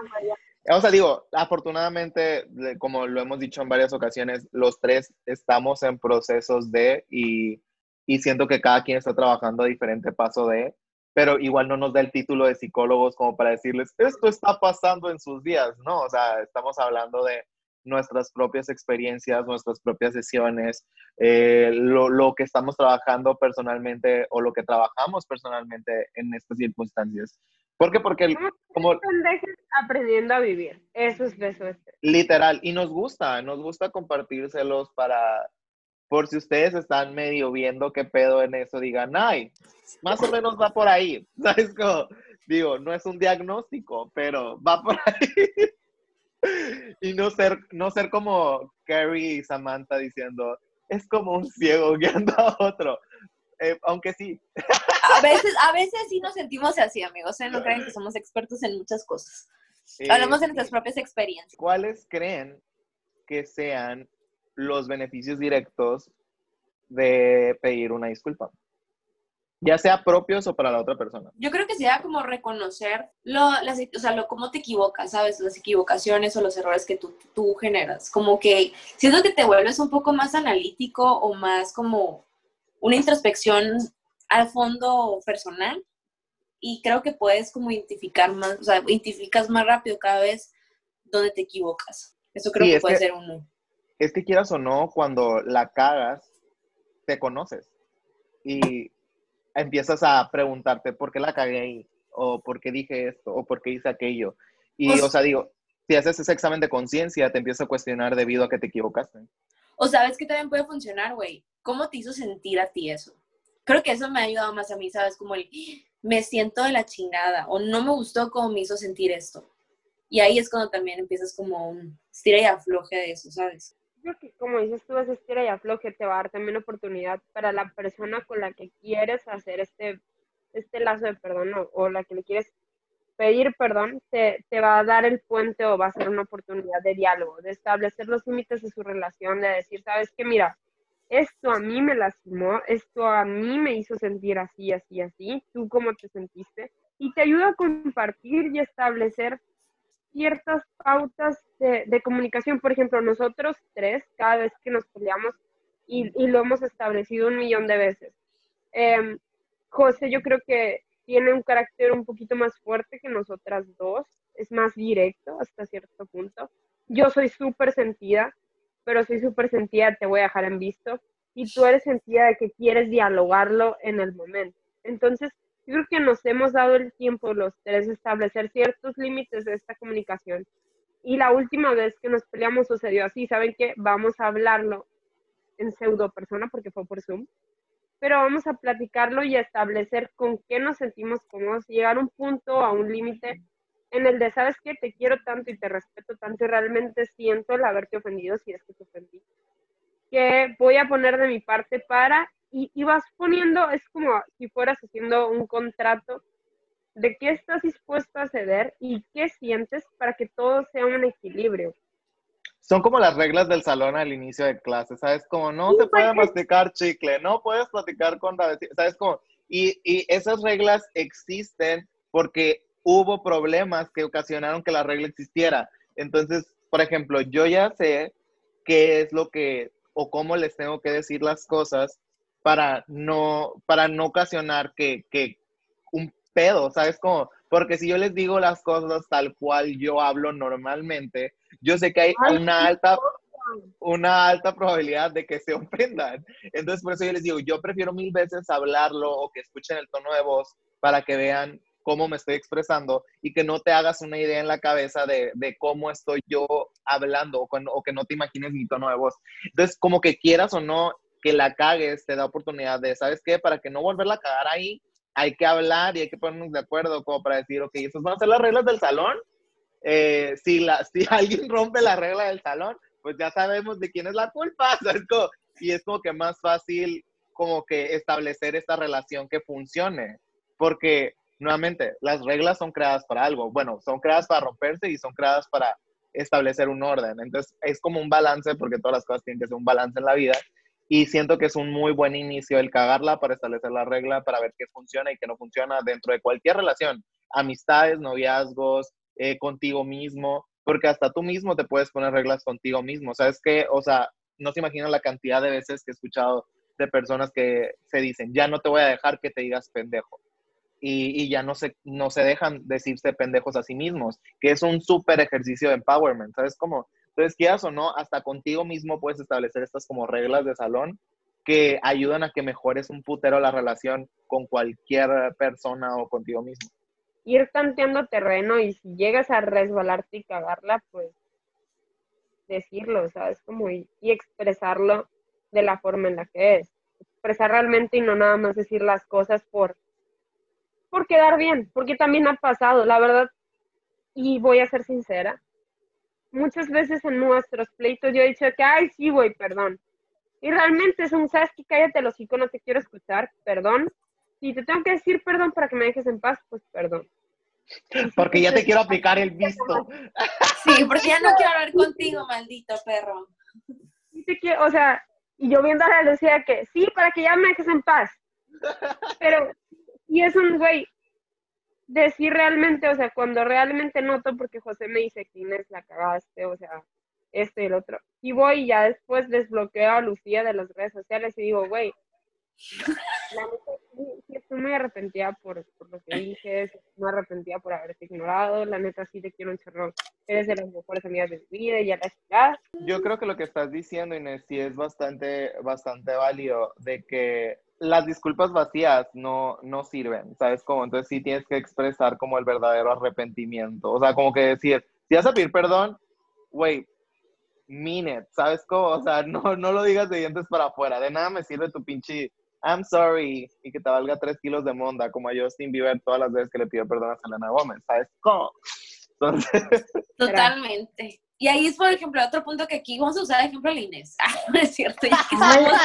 Speaker 2: O sea, digo, afortunadamente, como lo hemos dicho en varias ocasiones, los tres estamos en procesos de y y siento que cada quien está trabajando a diferente paso de, pero igual no nos da el título de psicólogos como para decirles, esto está pasando en sus días, ¿no? O sea, estamos hablando de nuestras propias experiencias, nuestras propias sesiones, eh, lo, lo, que estamos trabajando personalmente o lo que trabajamos personalmente en estas circunstancias. ¿Por qué? Porque como...
Speaker 7: aprendiendo a vivir, eso es eso.
Speaker 2: Literal, y nos gusta, nos gusta compartírselos para por si ustedes están medio viendo qué pedo en eso, digan, ay, más o menos va por ahí. ¿Sabes cómo? Digo, no es un diagnóstico, pero va por ahí. y no ser, no ser como Carrie y Samantha diciendo, es como un ciego guiando a otro. Eh, aunque sí.
Speaker 6: a, veces, a veces sí nos sentimos así, amigos. ¿eh? No creen que somos expertos en muchas cosas. Hablamos de nuestras propias experiencias.
Speaker 2: ¿Cuáles creen que sean los beneficios directos de pedir una disculpa, ya sea propios o para la otra persona.
Speaker 6: Yo creo que sea como reconocer lo, las, o sea, lo, cómo te equivocas, ¿sabes? Las equivocaciones o los errores que tú, tú generas. Como que siento que te vuelves un poco más analítico o más como una introspección al fondo personal y creo que puedes como identificar más, o sea, identificas más rápido cada vez donde te equivocas. Eso creo
Speaker 2: Sí,
Speaker 6: que
Speaker 2: es
Speaker 6: puede
Speaker 2: que-
Speaker 6: ser uno.
Speaker 2: Es que quieras o no, cuando la cagas, te conoces. Y empiezas a preguntarte por qué la cagué ahí, o por qué dije esto, o por qué hice aquello. Y,
Speaker 6: Pues-
Speaker 2: o sea, digo, si haces ese examen de conciencia, te empiezas a cuestionar debido a que te equivocaste.
Speaker 6: O sabes que también puede funcionar, güey. ¿Cómo te hizo sentir a ti eso? Creo que eso me ha ayudado más a mí, ¿sabes? Como el, me siento de la chingada o no me gustó cómo me hizo sentir esto. Y ahí es cuando también empiezas como un estira y afloje de eso, ¿sabes?
Speaker 7: Creo que como dices tú, ese estira y afloje te va a dar también oportunidad para la persona con la que quieres hacer este, este lazo de perdón o, o la que le quieres pedir perdón, te, te va a dar el puente o va a ser una oportunidad de diálogo, de establecer los límites de su relación, de decir, sabes que mira, esto a mí me lastimó, esto a mí me hizo sentir así, así, así, tú cómo te sentiste, y te ayuda a compartir y establecer ciertas pautas de, comunicación. Por ejemplo, nosotros tres, cada vez que nos peleamos, y, lo hemos establecido un millón de veces. Em, José, yo creo que tiene un carácter un poquito más fuerte que nosotras dos, es más directo hasta cierto punto. Yo soy súper sentida, pero soy súper sentida, te voy a dejar en visto, y tú eres sentida de que quieres dialogarlo en el momento. Entonces, yo creo que nos hemos dado el tiempo los tres de establecer ciertos límites de esta comunicación. Y la última vez que nos peleamos sucedió así, ¿saben qué? Vamos a hablarlo en pseudo persona porque fue por Zoom, pero vamos a platicarlo y a establecer con qué nos sentimos cómodos, llegar a un punto, a un límite en el de, ¿sabes qué? Te quiero tanto y te respeto tanto y realmente siento el haberte ofendido si es que te ofendí. Que voy a poner de mi parte para, y, y vas poniendo, es como si fueras haciendo un contrato de qué estás dispuesto a ceder y qué sientes para que todo sea un equilibrio.
Speaker 2: Son como las reglas del salón al inicio de clase, ¿sabes? Como no
Speaker 7: Sí,
Speaker 2: se puede
Speaker 7: porque-
Speaker 2: masticar chicle, no puedes platicar con la ¿sabes? Como, y, y esas reglas existen porque hubo problemas que ocasionaron que la regla existiera. Entonces, por ejemplo, yo ya sé qué es lo que o cómo les tengo que decir las cosas para no, para no ocasionar que, que un pedo, ¿sabes? Como, porque si yo les digo las cosas tal cual yo hablo normalmente, yo sé que hay
Speaker 7: Ay,
Speaker 2: una alta, una alta probabilidad de que se ofendan. Entonces, por eso yo les digo, yo prefiero mil veces hablarlo o que escuchen el tono de voz para que vean cómo me estoy expresando y que no te hagas una idea en la cabeza de, de cómo estoy yo hablando o, con- o que no te imagines mi tono de voz. Entonces, como que quieras o no que la cagues, te da oportunidad de, ¿sabes qué? Para que no volverla a cagar ahí, hay que hablar y hay que ponernos de acuerdo como para decir, ok, estas van a ser las reglas del salón. Eh, si, la, si alguien rompe la regla del salón, pues ya sabemos de quién es la culpa. ¿sabes? Como- y es como que más fácil como que establecer esta relación que funcione. Porque, nuevamente, las reglas son creadas para algo. Bueno, son creadas para romperse y son creadas para establecer un orden. Entonces, es como un balance, porque todas las cosas tienen que ser un balance en la vida. Y siento que es un muy buen inicio el cagarla para establecer la regla, para ver qué funciona y qué no funciona dentro de cualquier relación. Amistades, noviazgos, eh, contigo mismo, porque hasta tú mismo te puedes poner reglas contigo mismo. ¿Sabes qué? O sea, no se imaginan la cantidad de veces que he escuchado de personas que se dicen, ya no te voy a dejar que te digas pendejo. Y, ya no se, no se dejan decirse pendejos a sí mismos, que es un súper ejercicio de empowerment, ¿sabes cómo? Entonces, quieras o no, hasta contigo mismo puedes establecer estas como reglas de salón que ayudan a que mejores un putero la relación con cualquier persona o contigo mismo.
Speaker 7: Ir tanteando terreno y si llegas a resbalarte y cagarla, pues decirlo, ¿sabes? Como y, y expresarlo de la forma en la que es. Expresar realmente y no nada más decir las cosas por, por quedar bien, porque también ha pasado, la verdad, y voy a ser sincera, muchas veces en nuestros pleitos yo he dicho que, ay, sí, güey, perdón. Y realmente es un, ¿sabes qué? Cállate los hocico, no te quiero escuchar, perdón. Si te tengo que decir perdón para que me dejes en paz, pues perdón. Si
Speaker 2: Porque ya te quiero aplicar el visto.
Speaker 6: Sí, porque ya no quiero hablar contigo, maldito perro.
Speaker 7: sí te quiero, o sea, y yo viendo a la Lucía que sí, para que ya me dejes en paz. Pero, y es un güey, decir realmente, o sea, cuando realmente noto, porque José me dice Inés la cagaste, o sea, este y el otro, y voy y ya después desbloqueo a Lucía de las redes sociales y digo, güey, La neta, sí, estoy muy arrepentida por, por lo que dije, muy arrepentida por haberte ignorado. La neta, sí te quiero un chorro. Eres de las mejores amigas de mi vida y ya la chingada.
Speaker 2: Yo creo que lo que estás diciendo, Inés, sí es bastante, bastante válido de que las disculpas vacías no, no sirven, ¿sabes cómo? Entonces sí tienes que expresar como el verdadero arrepentimiento. O sea, como que decir, si vas a pedir perdón, güey, mean it, ¿sabes cómo? O sea, no, no lo digas de dientes para afuera. De nada me sirve tu pinche I'm sorry y que te valga tres kilos de monda, como a Justin Bieber todas las veces que le pidió perdón a Selena Gómez, ¿sabes cómo? Entonces,
Speaker 6: Totalmente. Y ahí es, por ejemplo, otro punto que aquí vamos a usar de ejemplo a la Inés. Ah, no es cierto. ya que somos-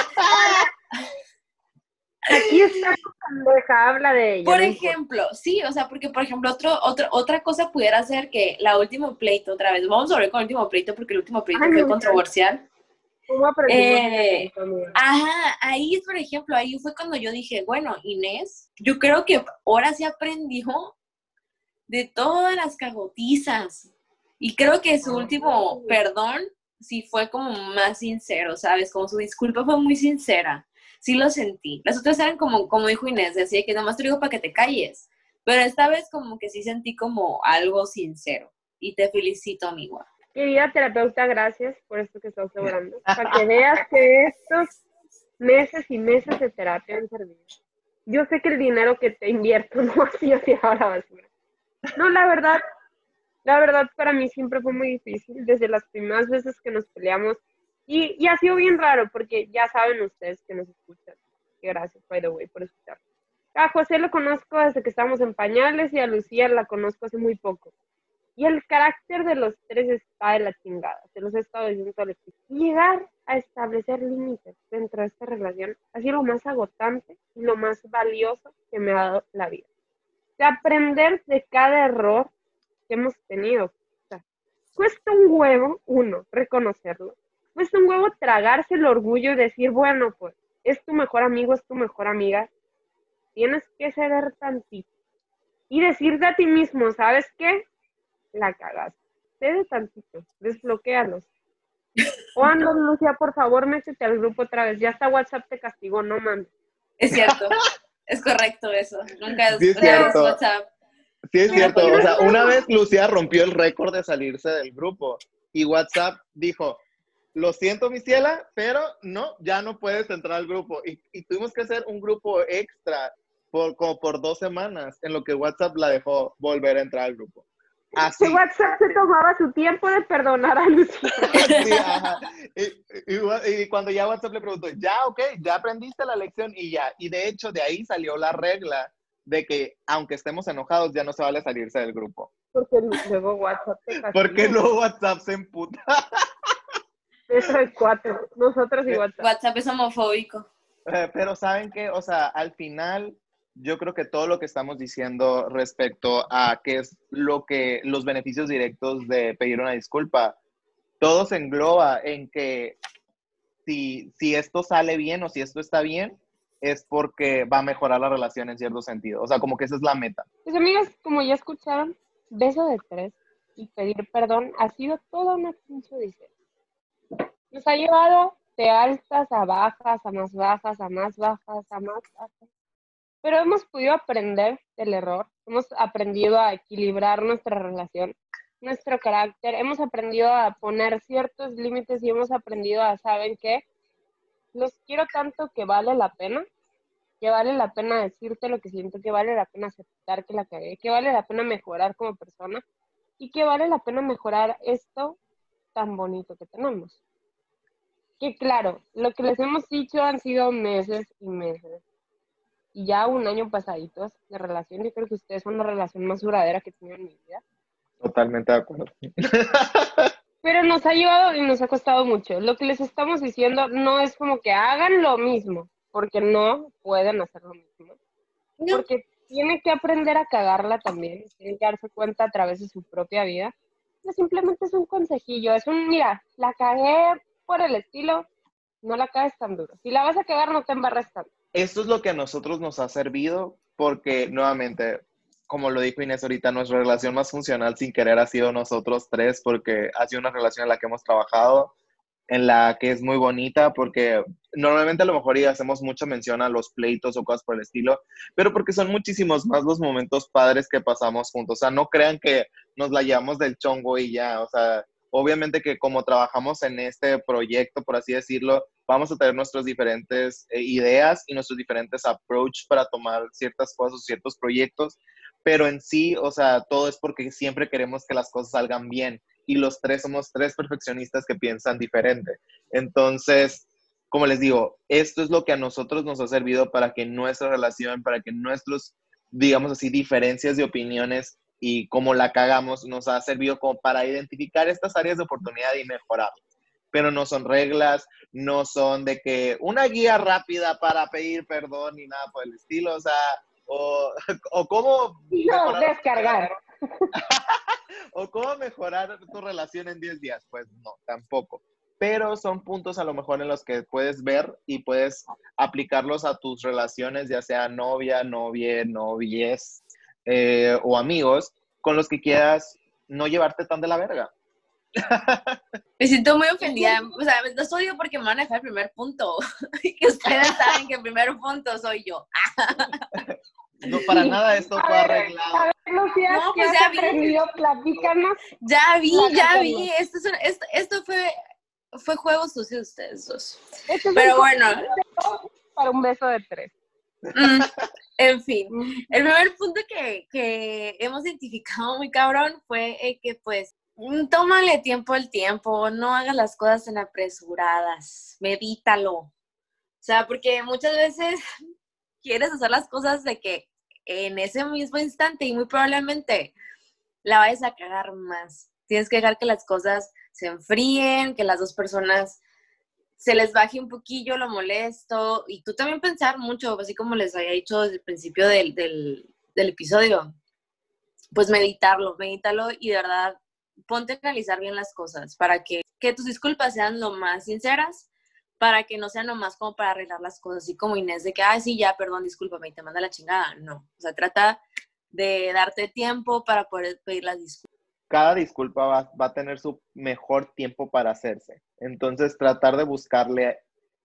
Speaker 7: Aquí está tu pendeja, habla de ella.
Speaker 6: por ejemplo, sí, o sea, porque, por ejemplo, otro, otro, otra cosa pudiera ser que la última pleito, otra vez, vamos a volver con el último pleito porque el último pleito
Speaker 7: Ay,
Speaker 6: fue controversial.
Speaker 7: ¿Cómo aprendimos
Speaker 6: Eh? Ajá, ahí, por ejemplo, ahí fue cuando yo dije, bueno, Inés, yo creo que ahora sí aprendió de todas las cagotizas. Y creo que su último perdón sí fue como más sincero, ¿sabes? Como su disculpa fue muy sincera. Sí lo sentí. Las otras eran como, como dijo Inés, decía que nomás te digo para que te calles. Pero esta vez como que sí sentí como algo sincero. Y te felicito, amigo.
Speaker 7: Querida terapeuta, gracias por esto que estás logrando. Para que veas que estos meses y meses de terapia han servido. Yo sé que el dinero que te invierto no ha sido tirado a la basura. No, la verdad, la verdad para mí siempre fue muy difícil. Desde las primeras veces que nos peleamos. Y, y ha sido bien raro porque ya saben ustedes que nos escuchan. Gracias, by the way, por escuchar. A José lo conozco desde que estábamos en pañales y a Lucía la conozco hace muy poco. Y el carácter de los tres está de la chingada. Se los he estado diciendo el tiempo. Llegar a establecer límites dentro de esta relación ha sido lo más agotante y lo más valioso que me ha dado la vida. De aprender de cada error que hemos tenido. O sea, cuesta un huevo, uno, reconocerlo. Cuesta un huevo tragarse el orgullo y decir, bueno, pues, es tu mejor amigo, es tu mejor amiga. Tienes que ceder tantito. Y decirte a ti mismo, ¿sabes qué? la cagaste. Cede tantito, desbloquealos. Juan, Lucia, por favor, métete al grupo otra vez. Ya hasta WhatsApp te castigó, no mames.
Speaker 6: Es cierto. es correcto eso. Nunca es,
Speaker 2: Sí, es cierto.
Speaker 6: WhatsApp.
Speaker 2: sí es cierto. O sea, una vez Lucía rompió el récord de salirse del grupo y WhatsApp dijo, lo siento, mi ciela, pero no, ya no puedes entrar al grupo. Y, y tuvimos que hacer un grupo extra por, como por dos semanas en lo que WhatsApp la dejó volver a entrar al grupo. Así.
Speaker 7: Que WhatsApp se tomaba su tiempo de perdonar a Lucía.
Speaker 2: Sí, ajá. Y, y- y cuando ya WhatsApp le preguntó, ya, ok, ya aprendiste la lección y ya. Y de hecho, de ahí salió la regla de que aunque estemos enojados, ya no se vale salirse del grupo.
Speaker 7: Porque luego WhatsApp te.
Speaker 2: Porque luego WhatsApp se emputa.
Speaker 7: Eso es cuatro. Nosotros y WhatsApp.
Speaker 6: WhatsApp es homofóbico.
Speaker 2: Eh, Pero saben que, o sea, al final, yo creo que todo lo que estamos diciendo respecto a qué es lo que los beneficios directos de pedir una disculpa, todo se engloba en que si, si esto sale bien o si esto está bien, es porque va a mejorar la relación en cierto sentido. O sea, como que esa es la meta.
Speaker 7: Pues amigas, como ya escucharon, beso de tres y pedir perdón ha sido toda una pinche odisea. Nos ha llevado de altas a bajas, a más bajas, a más bajas, a más bajas. Pero hemos podido aprender del error, hemos aprendido a equilibrar nuestra relación, nuestro carácter, hemos aprendido a poner ciertos límites y hemos aprendido a, ¿saben qué? Los quiero tanto que vale la pena que vale la pena decirte lo que siento, que vale la pena aceptar que la cagué, que vale la pena mejorar como persona y que vale la pena mejorar esto tan bonito que tenemos. Que claro, lo que les hemos dicho han sido meses y meses. Y ya un año pasaditos de relación, yo creo que ustedes son la relación más duradera que he tenido en mi vida.
Speaker 2: Totalmente de acuerdo.
Speaker 7: Pero nos ha llevado y nos ha costado mucho. Lo que les estamos diciendo no es como que hagan lo mismo, porque no pueden hacer lo mismo.
Speaker 6: No.
Speaker 7: Porque tienen que aprender a cagarla también, tienen que darse cuenta a través de su propia vida. Simplemente es un consejillo, es un, mira, la cagué por el estilo, no la cagues tan duro. Si la vas a cagar, no te embarres tanto.
Speaker 2: Esto es lo que a nosotros nos ha servido porque, nuevamente, como lo dijo Inés ahorita, nuestra relación más funcional sin querer ha sido nosotros tres porque ha sido una relación en la que hemos trabajado en la que es muy bonita porque normalmente a lo mejor hacemos mucha mención a los pleitos o cosas por el estilo, pero porque son muchísimos más los momentos padres que pasamos juntos. O sea, no crean que nos la llevamos del chongo y ya, o sea, obviamente que como trabajamos en este proyecto, por así decirlo, vamos a tener nuestras diferentes eh, ideas y nuestros diferentes approach para tomar ciertas cosas, ciertos proyectos, pero en sí, o sea, todo es porque siempre queremos que las cosas salgan bien y los tres somos tres perfeccionistas que piensan diferente. Entonces, como les digo, esto es lo que a nosotros nos ha servido para que nuestra relación, para que nuestros, digamos así, diferencias de opiniones y cómo la cagamos, nos ha servido como para identificar estas áreas de oportunidad y mejorar. Pero no son reglas, no son de que una guía rápida para pedir perdón ni nada por el estilo, o sea, o, o cómo...
Speaker 7: No, descargar.
Speaker 2: ¿O cómo mejorar tu relación en 10 días? Pues no, tampoco. Pero son puntos a lo mejor en los que puedes ver y puedes aplicarlos a tus relaciones, ya sea novia, novia, novies eh, o amigos, con los que quieras no llevarte tan de la verga.
Speaker 6: Me siento muy ofendida. O sea, no odio porque me van a dejar el primer punto. y ustedes saben que el primer punto soy yo.
Speaker 2: No, para nada esto fue arreglado.
Speaker 7: A ver, Lucía,
Speaker 6: No,
Speaker 7: ¿qué
Speaker 6: pues ya vi.
Speaker 7: aprendido? Platícanos.
Speaker 6: Ya vi, ya vi. Esto, es un- esto, esto fue, fue juego sucio de ustedes dos.
Speaker 7: Este
Speaker 6: Pero bueno,
Speaker 7: Para un beso de tres.
Speaker 6: mm, en fin. El primer punto que, que hemos identificado muy cabrón fue eh, que pues tómale tiempo al tiempo, no hagas las cosas en apresuradas, medítalo. O sea, porque muchas veces quieres hacer las cosas de que en ese mismo instante y muy probablemente la vayas a cagar más. Tienes que dejar que las cosas se enfríen, que las dos personas se les baje un poquillo lo molesto y tú también pensar mucho, así como les había dicho desde el principio del, del, episodio, pues meditarlo, medítalo y de verdad ponte a analizar bien las cosas para que, que tus disculpas sean lo más sinceras, para que no sean nomás como para arreglar las cosas, así como Inés de que, ay, sí, ya, perdón, discúlpame y te manda la chingada. No, o sea, trata de darte tiempo para poder pedir las disculpas.
Speaker 2: Cada disculpa va, va a tener su mejor tiempo para hacerse. Entonces, tratar de buscarle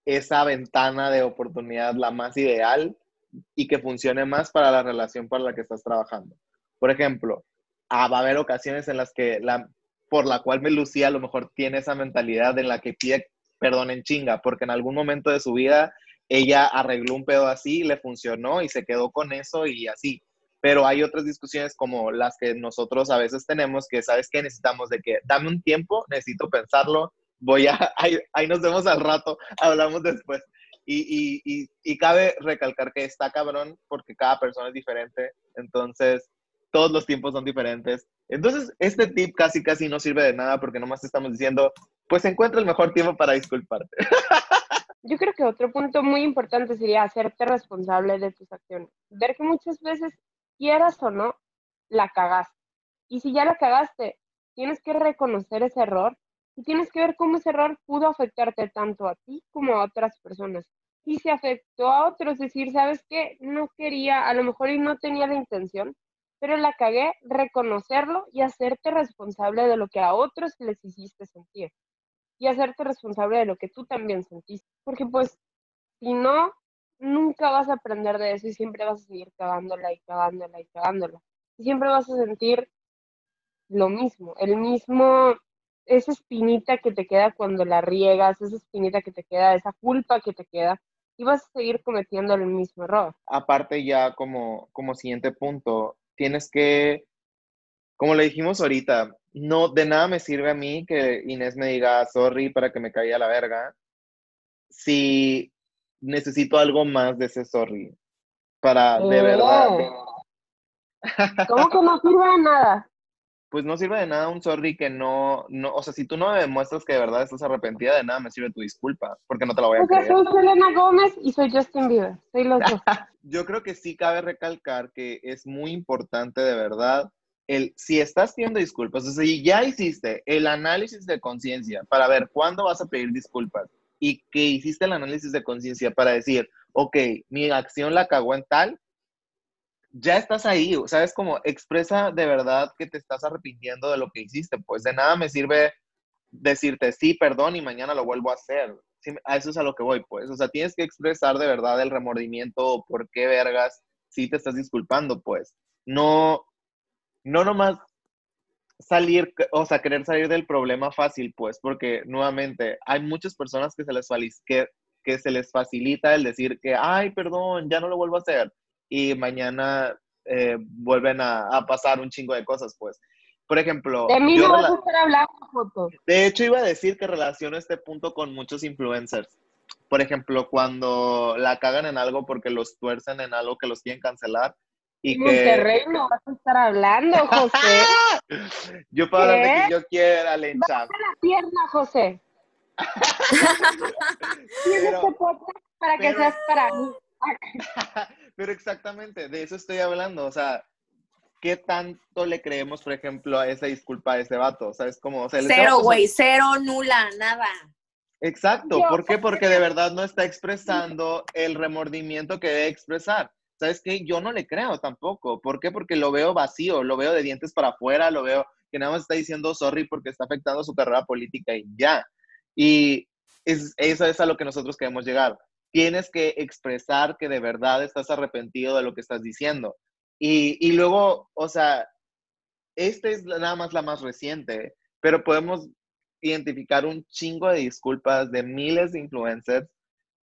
Speaker 2: esa ventana de oportunidad la más ideal y que funcione más para la relación para la que estás trabajando. Por ejemplo, ah, va a haber ocasiones en las que la, por la cual me Lucía a lo mejor tiene esa mentalidad en la que pide perdón en chinga, porque en algún momento de su vida ella arregló un pedo así, le funcionó y se quedó con eso y así. Pero hay otras discusiones como las que nosotros a veces tenemos, que sabes que necesitamos de que dame un tiempo, necesito pensarlo, voy a, ahí, ahí nos vemos al rato, hablamos después. Y, y, y, y cabe recalcar que está cabrón porque cada persona es diferente, entonces todos los tiempos son diferentes. Entonces, este tip casi casi no sirve de nada porque nomás te estamos diciendo, pues encuentra el mejor tiempo para disculparte.
Speaker 7: Yo creo que otro punto muy importante sería hacerte responsable de tus acciones. Ver que muchas veces, quieras o no, la cagaste. Y si ya la cagaste, tienes que reconocer ese error y tienes que ver cómo ese error pudo afectarte tanto a ti como a otras personas. Y si afectó a otros, decir, ¿sabes qué? No quería, a lo mejor y no tenía la intención, pero la cagué, reconocerlo y hacerte responsable de lo que a otros les hiciste sentir y hacerte responsable de lo que tú también sentiste. Porque pues, si no, nunca vas a aprender de eso y siempre vas a seguir cagándola y cagándola y cagándola. Y siempre vas a sentir lo mismo, el mismo, esa espinita que te queda cuando la riegas, esa espinita que te queda, esa culpa que te queda, y vas a seguir cometiendo el mismo error.
Speaker 2: Aparte ya como, como siguiente punto, tienes que, como le dijimos ahorita, no, de nada me sirve a mí que Inés me diga sorry para que me caiga la verga, si necesito algo más de ese sorry, para de verdad.
Speaker 7: ¿Cómo que no sirve de nada?
Speaker 2: Pues no sirve de nada un sorry que no, no, o sea, si tú no me demuestras que de verdad estás arrepentida, de nada me sirve tu disculpa, porque no te la voy a
Speaker 7: O sea,
Speaker 2: creer.
Speaker 7: soy Selena Gómez y soy Justin Bieber, soy los dos.
Speaker 2: Yo creo que sí cabe recalcar que es muy importante de verdad el si estás pidiendo disculpas, o sea, si ya hiciste el análisis de conciencia para ver cuándo vas a pedir disculpas y que hiciste el análisis de conciencia para decir, ok, mi acción la cagó en tal, ya estás ahí, ¿sabes? Como expresa de verdad que te estás arrepintiendo de lo que hiciste, pues de nada me sirve decirte sí, perdón y mañana lo vuelvo a hacer. Sí, a eso es a lo que voy, pues. O sea, tienes que expresar de verdad el remordimiento o por qué vergas sí te estás disculpando, pues. No, no nomás salir, o sea, querer salir del problema fácil, pues, porque nuevamente hay muchas personas que se les, que se les facilita el decir que, ay, perdón, ya no lo vuelvo a hacer. Y mañana eh, vuelven a, a pasar un chingo de cosas, pues. Por ejemplo,
Speaker 7: De mí no vas a estar hablando, Joto.
Speaker 2: de hecho, iba a decir que relaciono este punto con muchos influencers. Por ejemplo, cuando la cagan en algo porque los tuercen en algo que los quieren cancelar. Y
Speaker 7: En
Speaker 2: que
Speaker 7: Monterrey no vas a estar hablando, José.
Speaker 2: yo puedo hablar de quien yo quiera, Lencha.
Speaker 7: la pierna, José. Tienes este podcast para que
Speaker 2: pero-
Speaker 7: seas para mí.
Speaker 2: pero exactamente, de eso estoy hablando. O sea, ¿qué tanto le creemos, por ejemplo, a esa disculpa a ese vato? O sea, es como... o sea,
Speaker 6: Cero, güey, cero, nula, nada.
Speaker 2: Exacto, ¿por qué? Porque de verdad no está expresando el remordimiento que debe expresar. ¿Sabes qué? Yo no le creo tampoco. ¿Por qué? Porque lo veo vacío, lo veo de dientes para afuera, lo veo que nada más está diciendo sorry porque está afectando su carrera política y ya. Y es, eso es a lo que nosotros queremos llegar. Tienes que expresar que de verdad estás arrepentido de lo que estás diciendo. Y, y luego, o sea, esta es nada más la más reciente, pero podemos identificar un chingo de disculpas de miles de influencers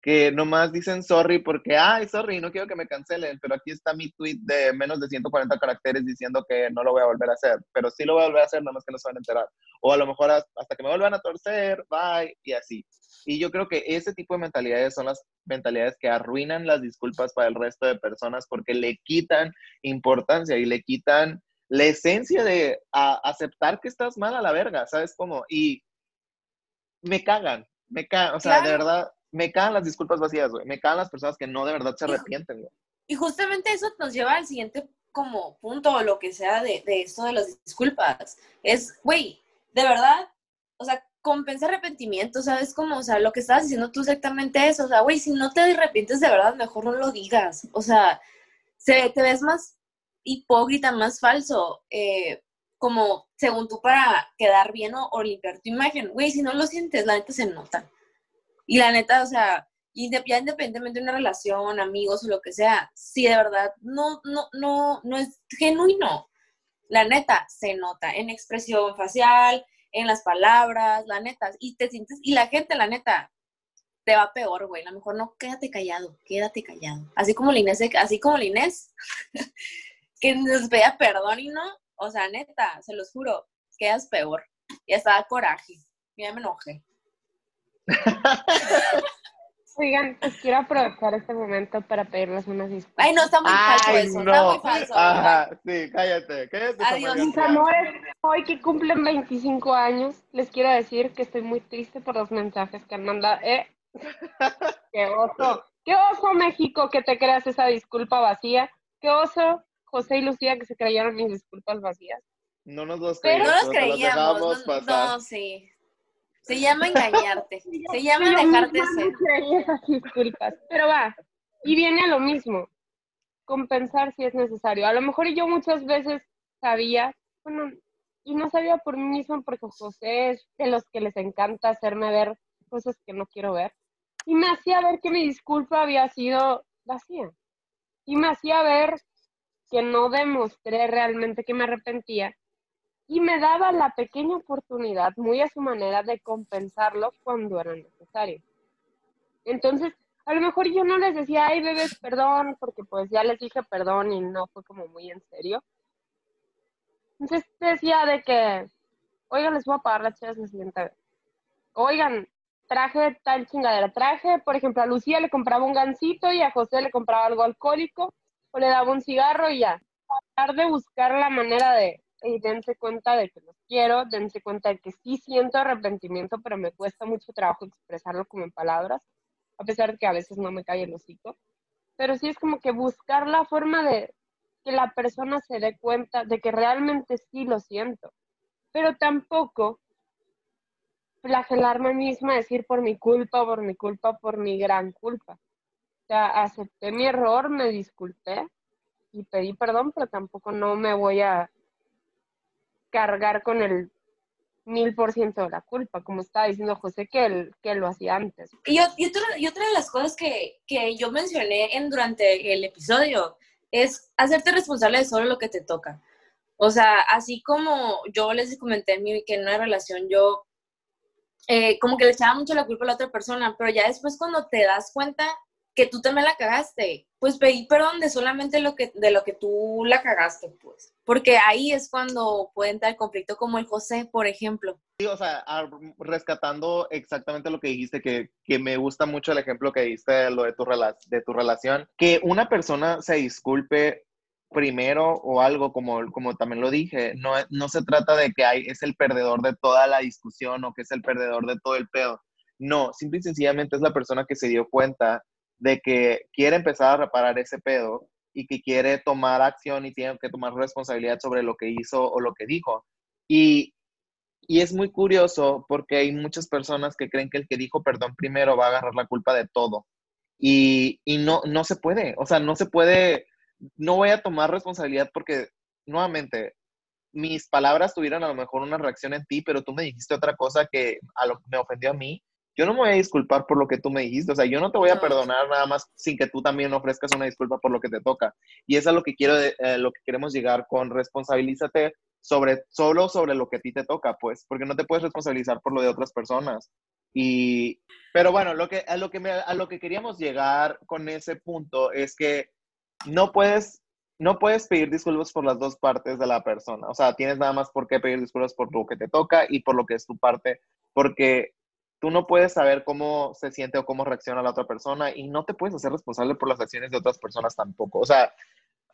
Speaker 2: que nomás dicen sorry porque, ay, sorry, no quiero que me cancelen, pero aquí está mi tweet de menos de 140 caracteres diciendo que no lo voy a volver a hacer, pero sí lo voy a volver a hacer, nada más que no se van a enterar. O a lo mejor has- hasta que me vuelvan a torcer, bye, y así. Y yo creo que ese tipo de mentalidades son las mentalidades que arruinan las disculpas para el resto de personas porque le quitan importancia y le quitan la esencia de a- aceptar que estás mal a la verga, ¿sabes cómo? Y me cagan, me cagan, o sea, de verdad, me cagan las disculpas vacías, güey, me cagan las personas que no de verdad se arrepienten, güey.
Speaker 6: Y justamente eso nos lleva al siguiente como punto o lo que sea de, de esto de las disculpas. Es, güey, de verdad, o sea, compensa arrepentimiento, ¿sabes? Como, o sea, lo que estabas diciendo tú exactamente eso, o sea, güey, si no te arrepientes de verdad, mejor no lo digas. O sea, se, te ves más hipócrita, más falso, eh, como según tú para quedar bien o, o limpiar tu imagen. Güey, si no lo sientes, la neta se nota. Y la neta, o sea, ya independientemente de una relación, amigos o lo que sea, si de verdad no, no, no, no es genuino, la neta se nota en expresión facial, en las palabras, la neta, y te sientes, y la gente, la neta, te va peor, güey. A lo mejor no, quédate callado, quédate callado. Así como la Inés, así como la Inés, que nos pedía perdón y no, o sea, neta, se los juro, quedas peor. Ya estaba coraje, ya me enojé.
Speaker 7: Oigan, pues quiero aprovechar este momento para pedirles unas disculpas.
Speaker 6: Ay, no, está muy falso
Speaker 2: Ay,
Speaker 6: eso,
Speaker 2: no.
Speaker 6: está muy falso.
Speaker 2: Ajá, sí, cállate, cállate.
Speaker 6: Adiós.
Speaker 7: Mis amores, hoy que cumplen 25 años, les quiero decir que estoy muy triste por los mensajes que han mandado. Eh, ¡Qué oso! ¡Qué oso, México, que te creas esa disculpa vacía! ¡Qué oso, José y Lucía, que se creyeron mis disculpas vacías!
Speaker 2: No nos los
Speaker 7: Pero-
Speaker 6: No nos
Speaker 2: pero te las
Speaker 6: creíamos, no,
Speaker 2: pasar.
Speaker 6: no, sí. Se llama engañarte, se llama
Speaker 7: misma
Speaker 6: dejarte ser.
Speaker 7: disculpas. Pero va, y viene a lo mismo, compensar si es necesario. A lo mejor yo muchas veces sabía, bueno, y no sabía por mí mismo porque José es de los que les encanta hacerme ver cosas que no quiero ver. Y me hacía ver que mi disculpa había sido vacía. Y me hacía ver que no demostré realmente que me arrepentía y me daba la pequeña oportunidad, muy a su manera, de compensarlo cuando era necesario. Entonces, a lo mejor yo no les decía, ay, bebés, perdón, porque pues ya les dije perdón y no fue como muy en serio. Entonces decía de que, oigan, les voy a pagar las chelas la siguiente vez. Oigan, traje tal chingadera. Traje, por ejemplo, a Lucía le compraba un gansito y a José le compraba algo alcohólico o le daba un cigarro y ya. Tratar de buscar la manera de, y dense cuenta de que los quiero, dense cuenta de que sí siento arrepentimiento, pero me cuesta mucho trabajo expresarlo como en palabras, a pesar de que a veces no me cae el hocico. Pero sí es como que buscar la forma de que la persona se dé cuenta de que realmente sí lo siento. Pero tampoco flagelarme misma, decir por mi culpa, por mi culpa, por mi gran culpa. O sea, acepté mi error, me disculpé y pedí perdón, pero tampoco no me voy a cargar con el mil por ciento de la culpa, como estaba diciendo José que él, que lo hacía antes.
Speaker 6: Y, y otra, y otra de las cosas que, que yo mencioné en, durante el episodio es hacerte responsable de solo lo que te toca. O sea, así como yo les comenté en mi, que en una relación yo eh, como que le echaba mucho la culpa a la otra persona, pero ya después cuando te das cuenta que tú también la cagaste, pues pedí perdón de solamente lo que, de lo que tú la cagaste, pues. Porque ahí es cuando puede entrar el conflicto como el José, por ejemplo.
Speaker 2: Sí, o sea, rescatando exactamente lo que dijiste, que, que me gusta mucho el ejemplo que diste, lo de tu, de tu relación, que una persona se disculpe primero o algo, como, como también lo dije, no, no se trata de que hay, es el perdedor de toda la discusión o que es el perdedor de todo el pedo. No, simple y sencillamente es la persona que se dio cuenta de que quiere empezar a reparar ese pedo y que quiere tomar acción y tiene que tomar responsabilidad sobre lo que hizo o lo que dijo. Y, y es muy curioso porque hay muchas personas que creen que el que dijo perdón primero va a agarrar la culpa de todo. Y, y no, no se puede, o sea, no se puede, no voy a tomar responsabilidad porque, nuevamente, mis palabras tuvieron a lo mejor una reacción en ti, pero tú me dijiste otra cosa que a lo, me ofendió a mí. Yo no me voy a disculpar por lo que tú me dijiste, o sea, yo no te voy a
Speaker 6: No.
Speaker 2: perdonar nada más sin que tú también ofrezcas una disculpa por lo que te toca. Y eso es a lo que quiero, de- eh, lo que queremos llegar con responsabilízate sobre, solo sobre lo que a ti te toca, pues, porque no te puedes responsabilizar por lo de otras personas. Y, pero bueno, lo que, a, lo que me- a lo que queríamos llegar con ese punto es que no puedes, no puedes pedir disculpas por las dos partes de la persona. O sea, tienes nada más por qué pedir disculpas por lo que te toca y por lo que es tu parte, porque tú no puedes saber cómo se siente o cómo reacciona la otra persona y no te puedes hacer responsable por las acciones de otras personas tampoco. O sea,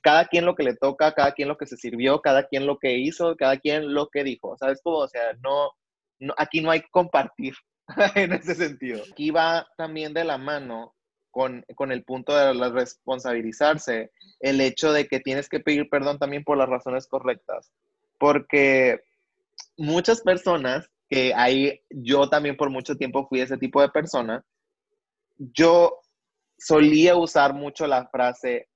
Speaker 2: cada quien lo que le toca, cada quien lo que se sirvió, cada quien lo que hizo, cada quien lo que dijo. ¿Sabes cómo? O sea, no, no aquí no hay compartir en ese sentido. Aquí va también de la mano con, con el punto de responsabilizarse, el hecho de que tienes que pedir perdón también por las razones correctas. Porque muchas personas, que ahí yo también por mucho tiempo fui ese tipo de persona, yo solía usar mucho la frase,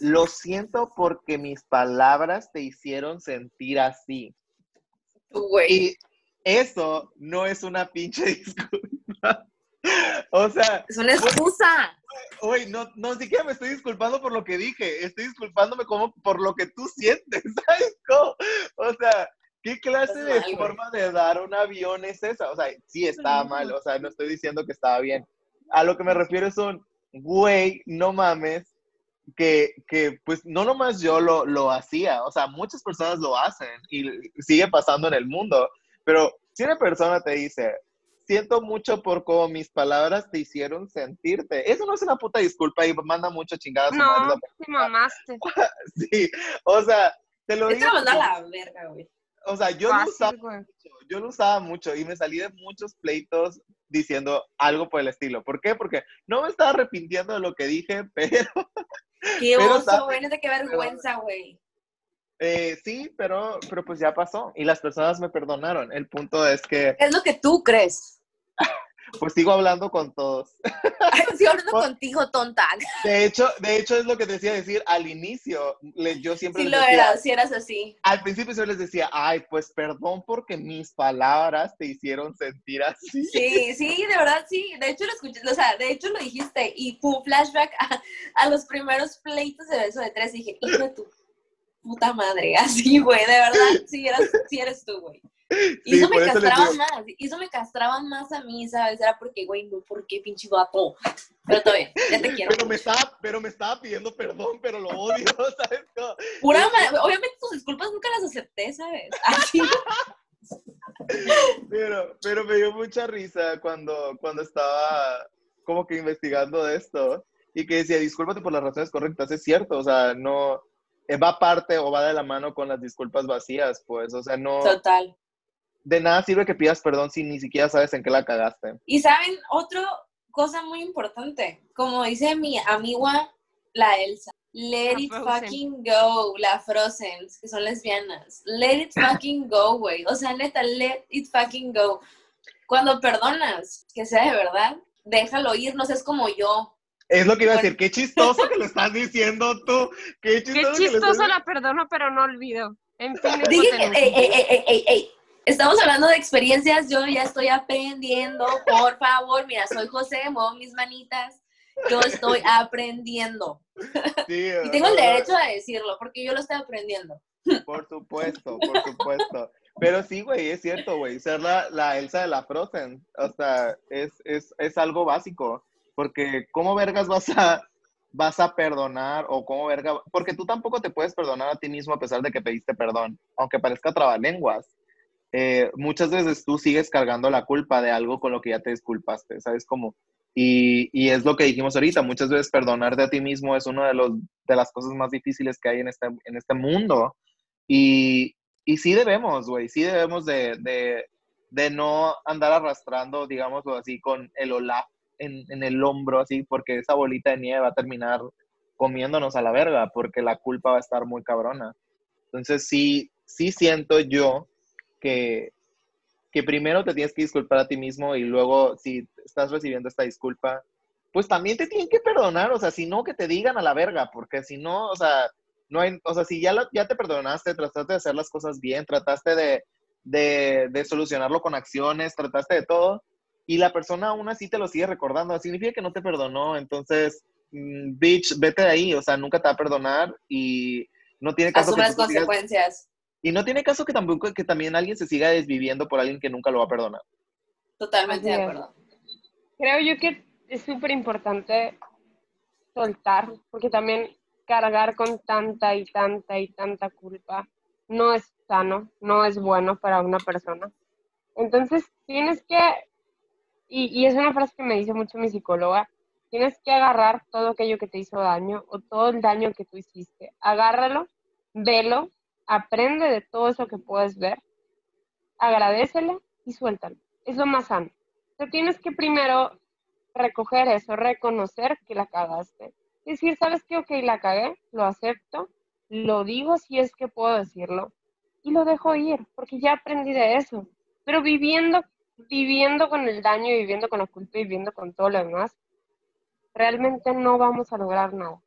Speaker 2: lo siento porque mis palabras te hicieron sentir así.
Speaker 6: Güey.
Speaker 2: Y eso no es una pinche disculpa. O sea,
Speaker 6: Es una excusa.
Speaker 2: Oye, no, no siquiera me estoy disculpando por lo que dije, estoy disculpándome como por lo que tú sientes, ¿sabes cómo? O sea, ¿qué clase de
Speaker 6: mal, güey.
Speaker 2: forma de dar un avión es esa? O sea, sí estaba mal, o sea, no estoy diciendo que estaba bien. A lo que me refiero es un, güey, no mames, que, que pues no nomás yo lo, lo hacía, o sea, muchas personas lo hacen y sigue pasando en el mundo, pero si una persona te dice, siento mucho por cómo mis palabras te hicieron sentirte, eso no es una puta disculpa y manda mucho chingada a su madre
Speaker 7: No, te mamaste.
Speaker 2: Sí, o sea, te lo
Speaker 6: Te
Speaker 2: digo.
Speaker 6: mandó a la verga, güey.
Speaker 2: O sea, yo lo usaba
Speaker 7: güey.
Speaker 2: mucho, yo lo usaba mucho y me salí de muchos pleitos diciendo algo por el estilo. ¿Por qué? Porque no me estaba arrepintiendo de lo que dije, pero
Speaker 6: Qué
Speaker 2: Pero
Speaker 6: oso, güey. Neta, qué vergüenza, güey.
Speaker 2: eh, sí, pero, pero pues ya pasó y las personas me perdonaron. El punto es que
Speaker 6: Es lo que tú crees.
Speaker 2: Pues sigo hablando con todos.
Speaker 6: Estoy hablando
Speaker 2: Pues-
Speaker 6: contigo, tonta.
Speaker 2: De hecho, de hecho es lo que decía decir al inicio. Le- yo siempre
Speaker 6: Si
Speaker 2: les
Speaker 6: lo
Speaker 2: decía,
Speaker 6: eras, si eras así.
Speaker 2: al principio yo les decía, ay, pues perdón porque mis palabras te hicieron sentir así.
Speaker 6: Sí, sí, de verdad, sí. De hecho, lo escuché, o sea, de hecho lo dijiste. Y pum, flashback a, a los primeros pleitos de beso de tres. Y dije, hijo de tu puta madre. Así, güey, de verdad, sí, eras, sí eres tú, güey. Y
Speaker 2: Sí,
Speaker 6: eso me
Speaker 2: por eso les
Speaker 6: castraba
Speaker 2: digo.
Speaker 6: más. Y eso me castraba más a mí, ¿sabes? Era porque, güey, no, ¿por qué pinche vato? Pero bien, ya te quiero.
Speaker 2: Pero me estaba, pero me estaba pidiendo perdón, pero lo odio, ¿sabes?
Speaker 6: Pura ma- Obviamente tus disculpas nunca las acepté, ¿sabes? Así.
Speaker 2: Pero, pero me dio mucha risa cuando, cuando estaba como que investigando de esto y que decía, discúlpate por las razones correctas, es cierto, o sea, no, eh, va aparte o va de la mano con las disculpas vacías, pues, o sea, no,
Speaker 6: Total.
Speaker 2: De nada sirve que pidas perdón si ni siquiera sabes en qué la cagaste.
Speaker 6: Y saben, otra cosa muy importante, como dice mi amiga, la Elsa, let
Speaker 7: La
Speaker 6: it
Speaker 7: Frozen.
Speaker 6: fucking go, la Frozen, que son lesbianas, let it fucking go, güey, o sea, neta, let it fucking go. Cuando perdonas, que sea de verdad, déjalo ir, no seas como yo.
Speaker 2: Es lo que iba a decir, qué chistoso que lo estás diciendo tú, qué chistoso,
Speaker 7: Qué
Speaker 2: que lo
Speaker 7: chistoso
Speaker 2: estás-
Speaker 7: la perdono, pero no olvido. En fin,
Speaker 6: Dije
Speaker 7: hipotenusa.
Speaker 6: que, ey, ey, ey, ey, ey, ey, Estamos hablando de experiencias, yo ya estoy aprendiendo, por favor, mira, soy José, muevo mis manitas, yo estoy aprendiendo. Y tengo el derecho a decirlo, porque yo lo estoy aprendiendo.
Speaker 2: Por supuesto, por supuesto. Pero sí, güey, es cierto, güey. Ser la, la Elsa de la Frozen, o sea, es, es, es algo básico. Porque, ¿cómo vergas vas a, vas a perdonar? O cómo verga. Porque tú tampoco te puedes perdonar a ti mismo a pesar de que pediste perdón, aunque parezca trabalenguas. Eh, muchas veces tú sigues cargando la culpa de algo con lo que ya te disculpaste, ¿sabes cómo? Y, y es lo que dijimos ahorita, muchas veces perdonarte a ti mismo es una de, los, de las cosas más difíciles que hay en este, en este mundo. Y, y sí debemos, güey, sí debemos de, de, de no andar arrastrando, digámoslo así, con el Olaf en, en el hombro, así, porque esa bolita de nieve va a terminar comiéndonos a la verga, porque la culpa va a estar muy cabrona. Entonces sí, sí siento yo que, que primero te tienes que disculpar a ti mismo y luego si estás recibiendo esta disculpa, pues también te tienen que perdonar, o sea, si no, que te digan a la verga, porque si no, o sea, no hay, o sea, si ya, la- ya te perdonaste, trataste de hacer las cosas bien, trataste de, de, de solucionarlo con acciones, trataste de todo, y la persona aún así te lo sigue recordando, significa que no te perdonó, entonces, mm, bitch, vete de ahí, o sea, nunca te va a perdonar y no tiene caso que
Speaker 6: las consecuencias.
Speaker 2: Y no tiene caso que tampoco que también alguien se siga desviviendo por alguien que nunca lo va a perdonar.
Speaker 6: Totalmente de acuerdo.
Speaker 7: Creo yo que es súper importante soltar, porque también cargar con tanta y tanta y tanta culpa no es sano, no es bueno para una persona. Entonces tienes que, y, y es una frase que me dice mucho mi psicóloga, tienes que agarrar todo aquello que te hizo daño o todo el daño que tú hiciste. Agárralo, velo, aprende de todo eso que puedes ver, agradecele y suéltalo. Es lo más sano. Te tienes que primero recoger eso, reconocer que la cagaste. Decir, ¿sabes qué? Ok, la cagué, lo acepto, lo digo si es que puedo decirlo y lo dejo ir, porque ya aprendí de eso. Pero viviendo, viviendo con el daño, viviendo con la culpa y viviendo con todo lo demás, realmente no vamos a lograr nada.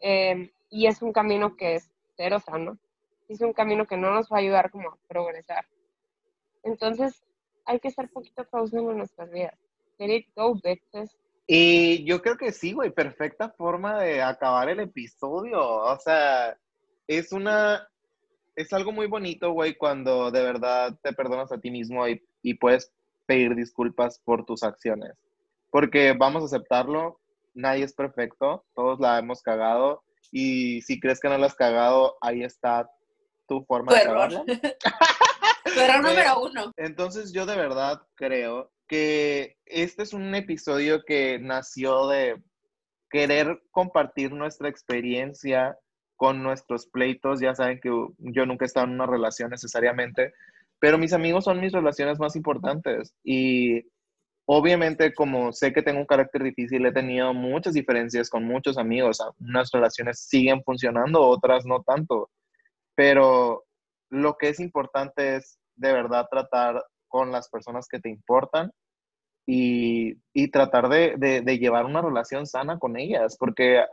Speaker 7: Eh, y es un camino que es cero sano. Es un camino que no nos va a ayudar como a progresar. Entonces, hay que ser poquito causados en nuestras vidas. Let go, bitches.
Speaker 2: Y yo creo que sí, güey, perfecta forma de acabar el episodio. O sea, es una, es algo muy bonito, güey, cuando de verdad te perdonas a ti mismo y, y puedes pedir disculpas por tus acciones. Porque vamos a aceptarlo, nadie es perfecto, todos la hemos cagado. Y si crees que no la has cagado, ahí está tu forma
Speaker 6: Tu
Speaker 2: de
Speaker 6: error. número uno.
Speaker 2: Entonces yo de verdad creo que este es un episodio que nació de querer compartir nuestra experiencia con nuestros pleitos. Ya saben que yo nunca he estado en una relación necesariamente, pero mis amigos son mis relaciones más importantes y obviamente como sé que tengo un carácter difícil, he tenido muchas diferencias con muchos amigos. Unas relaciones siguen funcionando, otras no tanto, pero lo que es importante es de verdad tratar con las personas que te importan y, tratar de llevar una relación sana con ellas, porque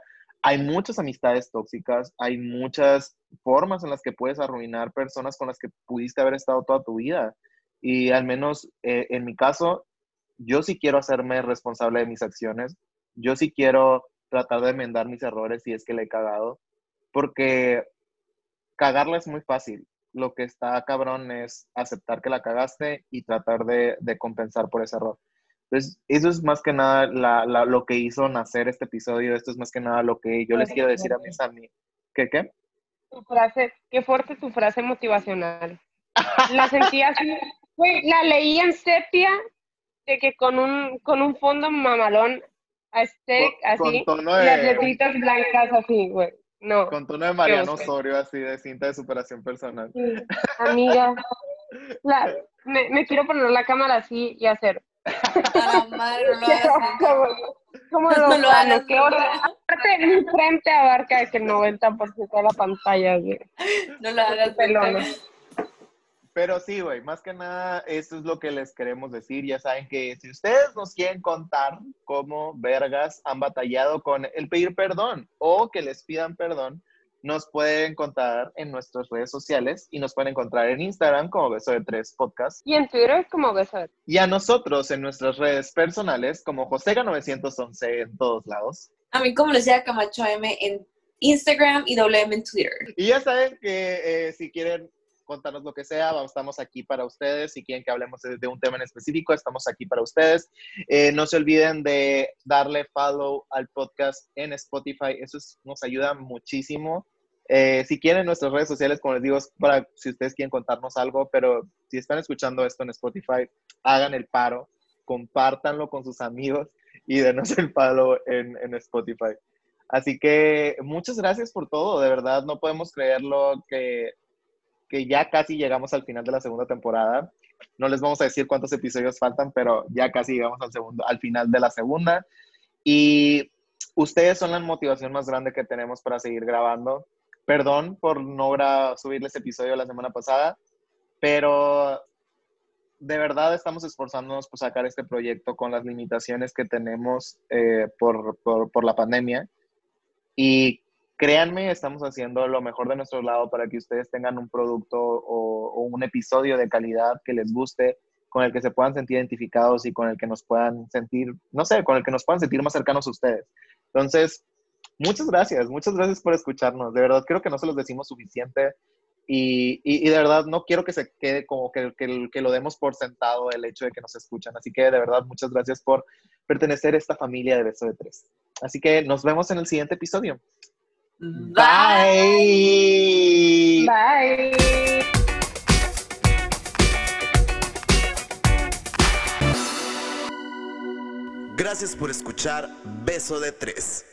Speaker 2: hay muchas amistades tóxicas, hay muchas formas en las que puedes arruinar personas con las que pudiste haber estado toda tu vida. Y al menos eh, en mi caso, yo sí quiero hacerme responsable de mis acciones, yo sí quiero tratar de enmendar mis errores si es que le he cagado, porque cagarla es muy fácil. Lo que está cabrón es aceptar que la cagaste y tratar de, de compensar por ese error. Entonces, eso es más que nada la- la- lo que hizo nacer este episodio. Esto es más que nada lo que yo les quiero decir a mis amigos. ¿Qué qué?
Speaker 7: Tu frase, qué fuerte tu frase motivacional. La sentí así, güey, la leí en sepia, de que con un, con un fondo mamalón, a
Speaker 2: Con- con
Speaker 7: así, y las
Speaker 2: de-
Speaker 7: letritas blancas así, güey. No,
Speaker 2: Con tono de Mariano
Speaker 7: oso.
Speaker 2: Osorio, así de cinta de superación personal.
Speaker 7: sí, amiga, la- me, me quiero poner la cámara así y hacer.
Speaker 6: A la madre, no lo.
Speaker 7: ¿Cómo
Speaker 6: No
Speaker 7: lo,
Speaker 6: lo
Speaker 7: hago?
Speaker 6: hagas
Speaker 7: ¿Qué hora? Aparte, mi frente abarca el 90% de la pantalla, güey.
Speaker 6: No lo hagas
Speaker 7: Pelona.
Speaker 2: Pero sí, güey, más que nada, eso es lo que les queremos decir. Ya saben que si ustedes nos quieren contar cómo vergas han batallado con el pedir perdón o que les pidan perdón, nos pueden encontrar en nuestras redes sociales y nos pueden encontrar en Instagram como Beso de Tres Podcast
Speaker 7: Y en Twitter como beso de
Speaker 2: y a nosotros en nuestras redes personales como Josega911 en todos lados.
Speaker 6: A mí como les decía Camacho M en Instagram y WM en Twitter.
Speaker 2: Y ya saben que eh, si quieren contarnos lo que sea, estamos aquí para ustedes. Si quieren que hablemos de, un tema en específico, estamos aquí para ustedes. Eh, no se olviden de darle follow al podcast en Spotify, eso es- nos ayuda muchísimo. Eh, si quieren nuestras redes sociales, como les digo, para si ustedes quieren contarnos algo, pero si están escuchando esto en Spotify, hagan el paro, compártanlo con sus amigos y denos el follow en, en Spotify. Así que muchas gracias por todo, de verdad no podemos creerlo que, que ya casi llegamos al final de la segunda temporada. No les vamos a decir cuántos episodios faltan, pero ya casi llegamos al, segundo, al final de la segunda. Y ustedes son la motivación más grande que tenemos para seguir grabando. Perdón por no subirles episodio la semana pasada, pero de verdad estamos esforzándonos por sacar este proyecto con las limitaciones que tenemos eh, por, por, por la pandemia. Y créanme, estamos haciendo lo mejor de nuestro lado para que ustedes tengan un producto o, o un episodio de calidad que les guste, con el que se puedan sentir identificados y con el que nos puedan sentir, no sé, con el que nos puedan sentir más cercanos a ustedes. Entonces, muchas gracias, muchas gracias por escucharnos. De verdad, creo que no se los decimos suficiente. Y, y, y de verdad no quiero que se quede como que, que, que lo demos por sentado el hecho de que nos escuchan. Así que de verdad, muchas gracias por pertenecer a esta familia de Beso de Tres. Así que nos vemos en el siguiente episodio. Bye.
Speaker 7: Bye.
Speaker 1: Gracias por escuchar Beso de Tres.